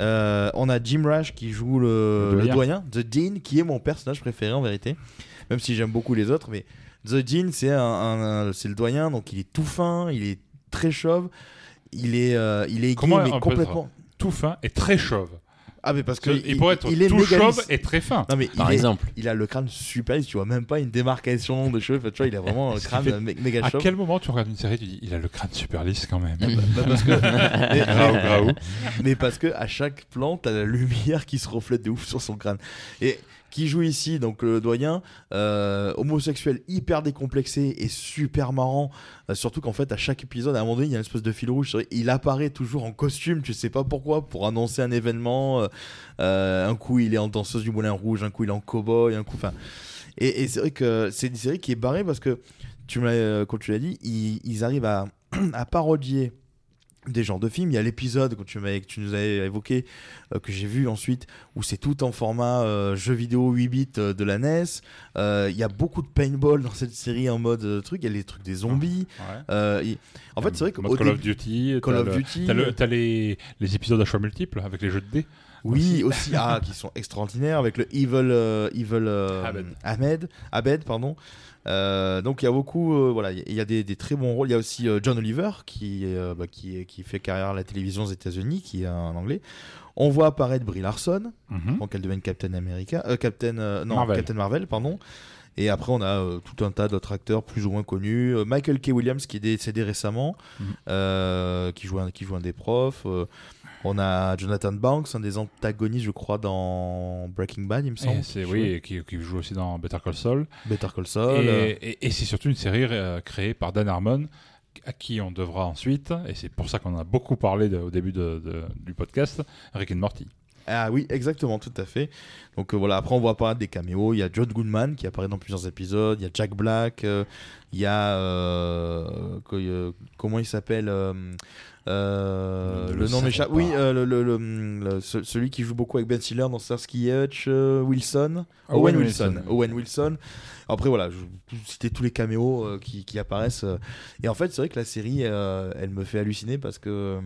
Euh, on a Jim Rash qui joue le, doyen. The Dean, qui est mon personnage préféré en vérité, même si j'aime beaucoup les autres. Mais The Dean, c'est un, un- un- c'est le doyen, donc il est tout fin, il est très chauve, il est, il est mais complètement. tout fin et très chauve. Ah, mais parce que il, pourrait être il est tout chauve et très fin. Non, mais Par il est- exemple. il a le crâne super lisse, tu vois même pas une démarcation de cheveux. Tu vois, il a vraiment un [laughs] crâne fait- méga À chauve. quel moment tu regardes une série, tu dis il a le crâne super lisse quand même? [laughs] Bah, parce que, mais, [laughs] Graou, graou. mais parce que à chaque plan, t'as la lumière qui se reflète de ouf sur son crâne. Et qui joue ici, donc le doyen, euh, homosexuel hyper décomplexé et super marrant. Euh, surtout qu'en fait, à chaque épisode, à un moment donné, il y a une espèce de fil rouge. Il apparaît toujours en costume, tu sais pas pourquoi, pour annoncer un événement. Euh, un coup, il est en danseuse du Moulin Rouge, un coup, il est en cow-boy, un coup. Enfin. Et, c'est vrai que c'est une série qui est barrée parce que, tu comme tu l'as dit, ils, arrivent à [clears throat] parodier des genres de films. Il y a l'épisode que tu, que nous avais évoqué, euh, que j'ai vu ensuite, où c'est tout en format euh, jeu vidéo 8 bits euh, de la NES. Il y a beaucoup de paintball dans cette série en mode truc. Il y a les trucs des zombies. Ouais. Il- En fait, c'est vrai Mode Call of Duty, Call t'as of le- Duty, t'as le- les, les épisodes à choix multiples avec les jeux de dés. Oui, aussi, ah, qui sont extraordinaires avec le Evil, Evil Abed. Ahmed, Abed, pardon. Euh, donc il y a beaucoup, euh, voilà, il y a des, des très bons rôles. Il y a aussi euh, John Oliver qui, bah, qui, fait carrière à la télévision aux États-Unis, qui est un anglais. On voit apparaître Brie Larson, Mhm. donc elle devient Captain America, Captain, non, Marvel. Captain Marvel, pardon. Et après, on a tout un tas d'autres acteurs plus ou moins connus. Michael K. Williams, qui est décédé récemment, Mhm. qui, joue un, qui joue un des profs. On a Jonathan Banks, un des antagonistes, je crois, dans Breaking Bad, il me semble. Et oui, et qui, qui joue aussi dans Better Call Saul. Better Call Saul. Et, euh, et- et c'est surtout une série euh, créée par Dan Harmon, à qui on devra ensuite, et c'est pour ça qu'on en a beaucoup parlé de- au début de- de- du podcast, Rick and Morty. Ah oui, exactement, tout à fait. Donc euh, voilà, après on voit apparaître des caméos. Il y a John Goodman qui apparaît dans plusieurs épisodes. Il y a Jack Black. euh, il y a. co- euh, comment il s'appelle euh, Le nom m'échappe. Oui, euh, le, le- le- le- ce- celui qui joue beaucoup avec Ben Stiller dans Starsky Hutch, euh, Wilson. Owen, Wilson. Owen Wilson. Après voilà, je tous les caméos qui, qui apparaissent. Et en fait, c'est vrai que la série, elle me fait halluciner parce que.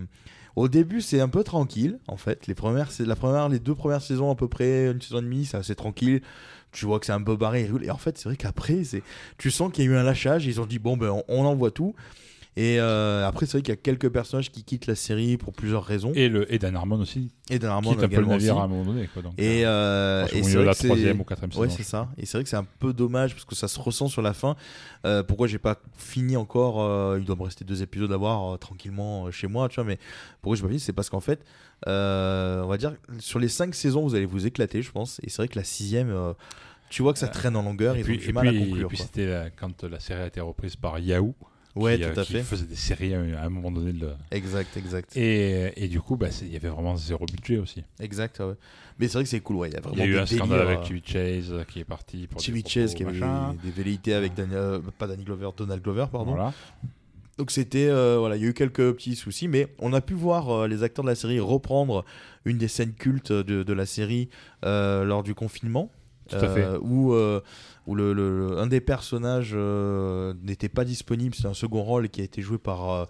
au début, c'est un peu tranquille, en fait. Les premières, c'est la première, les deux premières saisons à peu près, une saison et demie, c'est assez tranquille. Tu vois que c'est un peu barré, roule. et en fait, c'est vrai qu'après, tu sens qu'il y a eu un lâchage. Ils ont dit bon ben, on, on envoie tout. Et euh, après, c'est vrai qu'il y a quelques personnages qui quittent la série pour plusieurs raisons. Et, le, et Dan Harmon aussi, Et Dan Harmon qui est un peu le navire aussi. à un moment donné. Quoi, donc, Et, euh, euh, et c'est la que c'est- troisième ou quatrième Ouais, c'est ça. Et c'est vrai que c'est un peu dommage parce que ça se ressent sur la fin. Euh, pourquoi j'ai pas fini encore euh, Il doit me rester deux épisodes à voir tranquillement chez moi, tu vois. Mais pourquoi j'ai pas fini C'est parce qu'en fait, on va dire, sur les cinq saisons, vous allez vous éclater, je pense. Et c'est vrai que la sixième, tu vois que ça traîne en longueur. Et Ils puis, ont du et mal puis- à et puis quoi. c'était quand la série a été reprise par Yahoo, Ouais, qui, tout euh, à qui fait. faisait des séries à un, à un moment donné. de- Exact, exact. Et, et du coup, bah, il y avait vraiment zéro budget aussi. Exact, ouais. Mais c'est vrai que c'est cool, ouais. Il y a vraiment y a eu des un scandale avec euh, Chevy Chase euh, qui est parti pour des Chase qui avait des, velléités avec Daniel, euh, pas Danny Glover, Donald Glover, pardon. Voilà. Donc c'était euh, voilà, il y a eu quelques petits soucis, mais on a pu voir euh, les acteurs de la série reprendre une des scènes cultes de, de la série euh, lors du confinement. Tout à fait. euh, où, euh, où le, un des personnages euh, n'était pas disponible, c'est un second rôle qui a été joué par euh,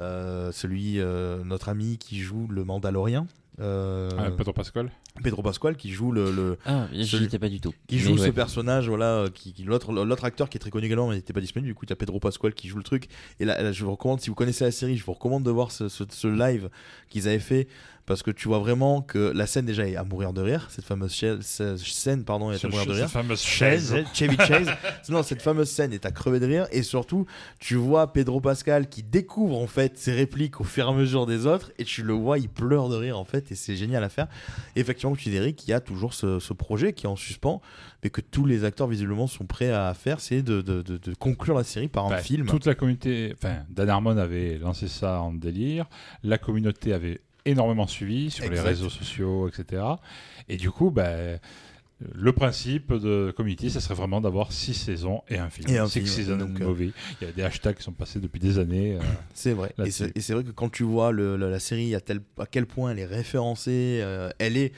euh, celui, euh, notre ami qui joue le Mandalorien, euh, Ah, Pedro Pascal. Pedro Pascal, qui joue le, le- Ah, Celui- pas du tout. qui Mais joue ce ouais. personnage voilà qui, qui- l'autre l'autre acteur qui est très connu également mais n'était pas disponible du coup il y a Pedro Pascal qui joue le truc et là, là, je vous recommande si vous connaissez la série je vous recommande de voir ce, ce- ce live qu'ils avaient fait parce que tu vois vraiment que la scène déjà est à mourir de rire cette fameuse scène pardon est à mourir de Cette rire fameuse chaise, chaise. Chevy Chase. [laughs] non, cette fameuse scène est à crever de rire. Et surtout, tu vois Pedro Pascal qui découvre en fait ses répliques au fur et à mesure des autres. Et tu le vois, il pleure de rire en fait. Et c'est génial à faire. Et effectivement, tu dis Eric, il y a toujours ce, ce projet qui est en suspens. Mais que tous les acteurs visiblement sont prêts à faire. C'est de, de- de- de conclure la série par un Bah, film. Toute la communauté, enfin, Dan Harmon avait lancé ça en délire. La communauté avait énormément suivi sur Exact. les réseaux sociaux, etc. Et du coup, bah, le principe de Community, ça serait vraiment d'avoir six saisons et un film. Et un Six seasons donc, euh, movie. Il y a des hashtags qui sont passés depuis des années. euh, [laughs] C'est vrai. Et c'est et c'est vrai que quand tu vois le- la, la série à, tel, à quel point elle est référencée, euh, elle est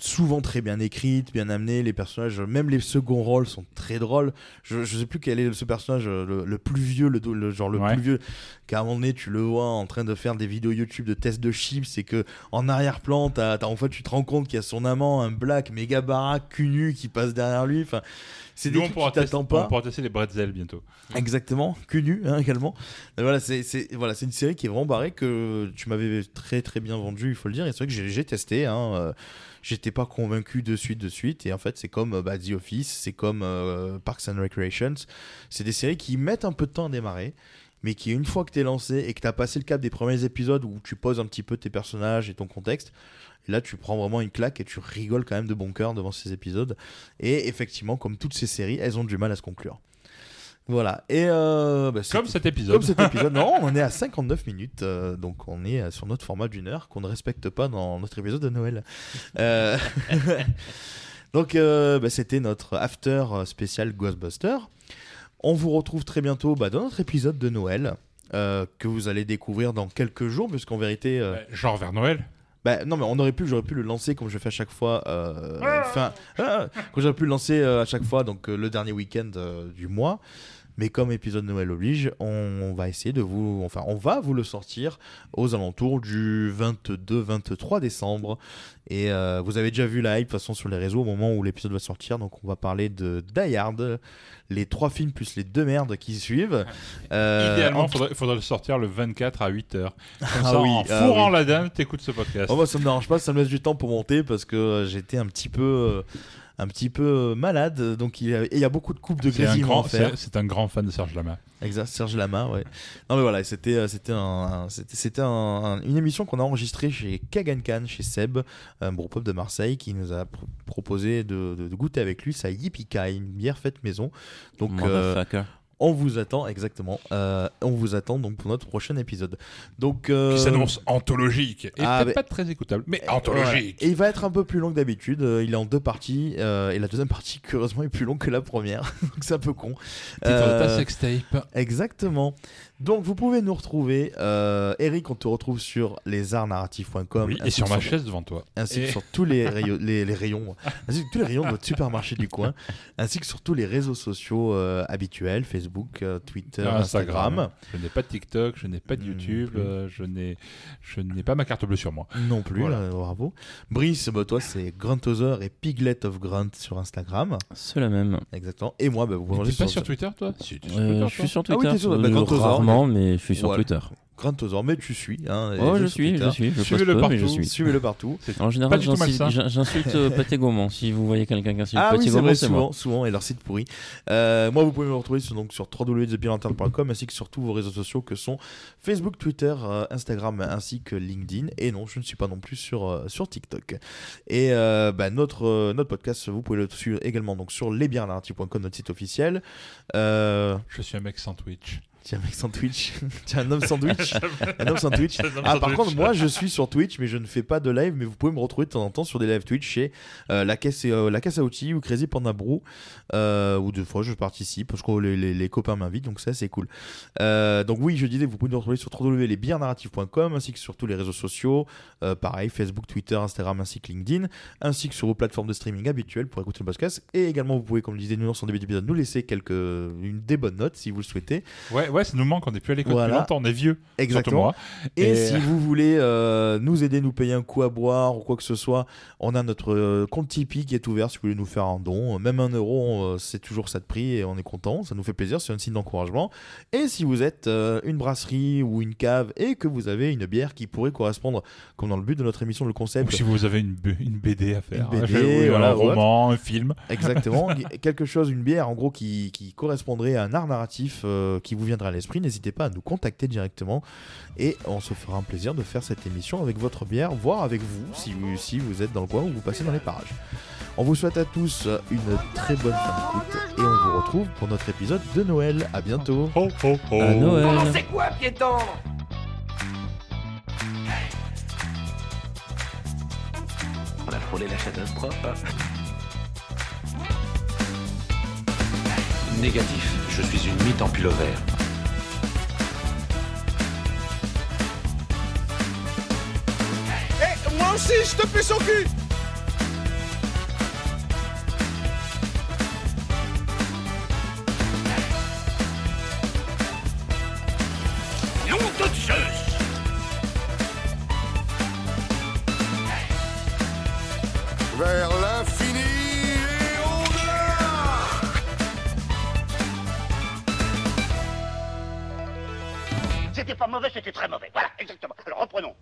souvent très bien écrite, bien amenée. Les personnages, même les seconds rôles sont très drôles. Je, je sais plus quel est ce personnage euh, le, le plus vieux, le, le genre le Ouais. plus vieux, qu'à un moment donné tu le vois en train de faire des vidéos YouTube de tests de chips et que en arrière-plan, t'as- t'as- en fait tu te rends compte qu'il y a son amant, un black méga baraque cul nu qui passe derrière lui. Enfin, c'est des Nous, on trucs t'attends tester, pas. on pourra tester les bretzels bientôt. Exactement, cul nu hein, également. Et voilà, c'est c'est- voilà, c'est une série qui est vraiment barrée que tu m'avais très très bien vendu, il faut le dire. Et c'est vrai que j'ai j'ai testé. Hein, euh, J'étais pas convaincu de suite de suite. Et en fait, c'est comme euh, bah, The Office, c'est comme euh, Parks and Recreations. C'est des séries qui mettent un peu de temps à démarrer. Mais qui, une fois que tu es lancé et que tu as passé le cap des premiers épisodes où tu poses un petit peu tes personnages et ton contexte, là, tu prends vraiment une claque et tu rigoles quand même de bon cœur devant ces épisodes. Et effectivement, comme toutes ces séries, elles ont du mal à se conclure. Voilà. Et euh, bah, Comme cet épisode. comme cet épisode. [laughs] Non, on est à 59 minutes. euh, donc on est euh, sur notre format d'une heure qu'on ne respecte pas dans notre épisode de Noël. [laughs] Euh, [laughs] donc bah, c'était notre after spécial Ghostbuster. On vous retrouve très bientôt bah, dans notre épisode de Noël. que vous allez découvrir dans quelques jours, puisqu'en vérité. Genre vers Noël. bah, non, mais on aurait pu, j'aurais pu le lancer comme je fais à chaque fois. Euh, fin, ah, quand j'aurais pu le lancer euh, à chaque fois, donc euh, le dernier week-end du mois. Mais comme épisode Noël oblige, on, on va essayer de vous, enfin, on va vous le sortir aux alentours du 22-23 décembre. Et euh, vous avez déjà vu la hype de toute façon sur les réseaux au moment où l'épisode va sortir. Donc on va parler de Die Hard, les trois films plus les deux merdes qui suivent. [laughs] Euh, Idéalement, en- il faudrait, faudrait le sortir le 24 à 8h. Comme Ah ça, oui, en ah fourrant oui. la dame, t'écoutes ce podcast. Oh, moi, ça me dérange pas, ça me laisse du temps pour monter parce que euh, j'étais un petit peu, euh, un petit peu euh, malade. Donc il y a, et il y a beaucoup de coupes de grésillement à faire. c'est un grand fan de Serge Lama. Exact, Serge Lama, ouais. Non mais voilà, c'était, euh, c'était, un, un- c'était, c'était un- un- une émission qu'on a enregistrée chez Kagan Khan, chez Seb, un brewpub de Marseille, qui nous a pr- proposé de, de- de goûter avec lui sa Yippee Kai, une bière faite maison. Donc euh. On vous attend exactement. Euh, on vous attend donc pour notre prochain épisode. Donc euh, Qui s'annonce anthologique. Et ah, peut-être pas très écoutable, mais Voilà. anthologique. Et il va être un peu plus long que d'habitude. Euh, il est en deux parties. euh, et la deuxième partie, [laughs] curieusement, est plus longue que la première. [laughs] Donc c'est un peu con. Ta Euh, sextape. Exactement. Donc vous pouvez nous retrouver. Euh, Eric, on te retrouve sur lesartsnarratifs.com. Oui, et sur ma chaise devant toi. Ainsi Et- que sur tous les, [laughs] rayons, les, les rayons, ainsi que tous les rayons de votre supermarché du coin, ainsi que sur tous les réseaux sociaux euh, habituels, Facebook, euh, Twitter, Instagram. Je n'ai pas de TikTok, je n'ai pas de Hmm, YouTube, euh, je n'ai, je n'ai pas ma carte bleue sur moi. Non plus, Voilà. bravo. Brice, bah, toi c'est Gruntozer et Piglet of Grunt sur Instagram. C'est la même. Exactement. Et moi, bah, vous pouvez T'es pas sur, sur Twitter, toi? Si, sur Euh, Twitter, je suis toi? sur Ah oui, Twitter. t'es sur- bah, rarement, mais je suis sur Voilà. Twitter. Gruntozer, mais tu suis. Hein, Oh, je suis, Twitter. je suis. Je Suivez-le mais je partout. suis. Suivez-le partout. En général, j'insulte euh, Pathé Gaumont. Si vous voyez quelqu'un qui insulte Ah Pathé c'est Gaumont, c'est souvent, moi. souvent, et leur site pourri. Euh, moi, vous pouvez me retrouver sur, donc, sur ainsi que sur tous vos réseaux sociaux que sont Facebook, Twitter, euh, Instagram ainsi que LinkedIn. Et non, je ne suis pas non plus sur, euh, sur TikTok. Et euh, bah, notre, euh, notre podcast, vous pouvez le suivre également donc, sur lesbiernarratifs.com, notre site officiel. Euh, Je suis un mec sans Twitch. Tiens, un mec sans Twitch. [laughs] Un homme sans Twitch. [laughs] un homme sans Twitch. Un homme Ah, sans par Twitch. contre, moi, je suis sur Twitch, mais je ne fais pas de live. Mais vous pouvez me retrouver de temps en temps sur des lives Twitch chez euh, la, caisse, et, euh, la caisse à outils ou Crazy Panda Brew. Euh, ou deux fois, je participe parce que les, les- les copains m'invitent, donc ça, c'est cool. Euh, donc, oui, je disais, vous pouvez nous retrouver sur www.lesbiernarratifs.com ainsi que sur tous les réseaux sociaux. Pareil, Facebook, Twitter, Instagram ainsi que LinkedIn. Ainsi que sur vos plateformes de streaming habituelles pour écouter le podcast. Et également, vous pouvez, comme je disais, nous, en début d'épisode, nous laisser quelques, une, des bonnes notes si vous le souhaitez. Ouais, ouais, ça nous manque, on n'est plus à l'école Voilà. depuis longtemps, on est vieux. Exactement. moi. Et, Et- si vous voulez euh, nous aider, nous payer un coup à boire ou quoi que ce soit, on a notre euh, compte Tipeee qui est ouvert si vous voulez nous faire un don. Même un euro, euh, c'est toujours ça de prix et on est content, ça nous fait plaisir, c'est un signe d'encouragement. Et si vous êtes euh, une brasserie ou une cave et que vous avez une bière qui pourrait correspondre, comme dans le but de notre émission, le Ou concept, si vous avez une, une BD à faire. Une [laughs] BD, je- oui, voilà, un roman, un film. Exactement, [laughs] quelque chose, une bière en gros qui, qui correspondrait à un art narratif euh, qui vous viendrait à l'esprit, n'hésitez pas à nous contacter directement et on se fera un plaisir de faire cette émission avec votre bière, voire avec vous si vous, si vous êtes dans le coin ou vous passez dans les parages. On vous souhaite à tous une très bonne fin d'écoute et on vous retrouve pour notre épisode de Noël. À bientôt. Ho, ho, ho. À Noël. Comment c'est quoi, piéton? On a frôlé la catastrophe. Négatif, je suis une mythe en pullover. moi aussi, je te pue son cul Vers l'infini et au-delà C'était pas mauvais, c'était très mauvais. Voilà, exactement. Alors reprenons.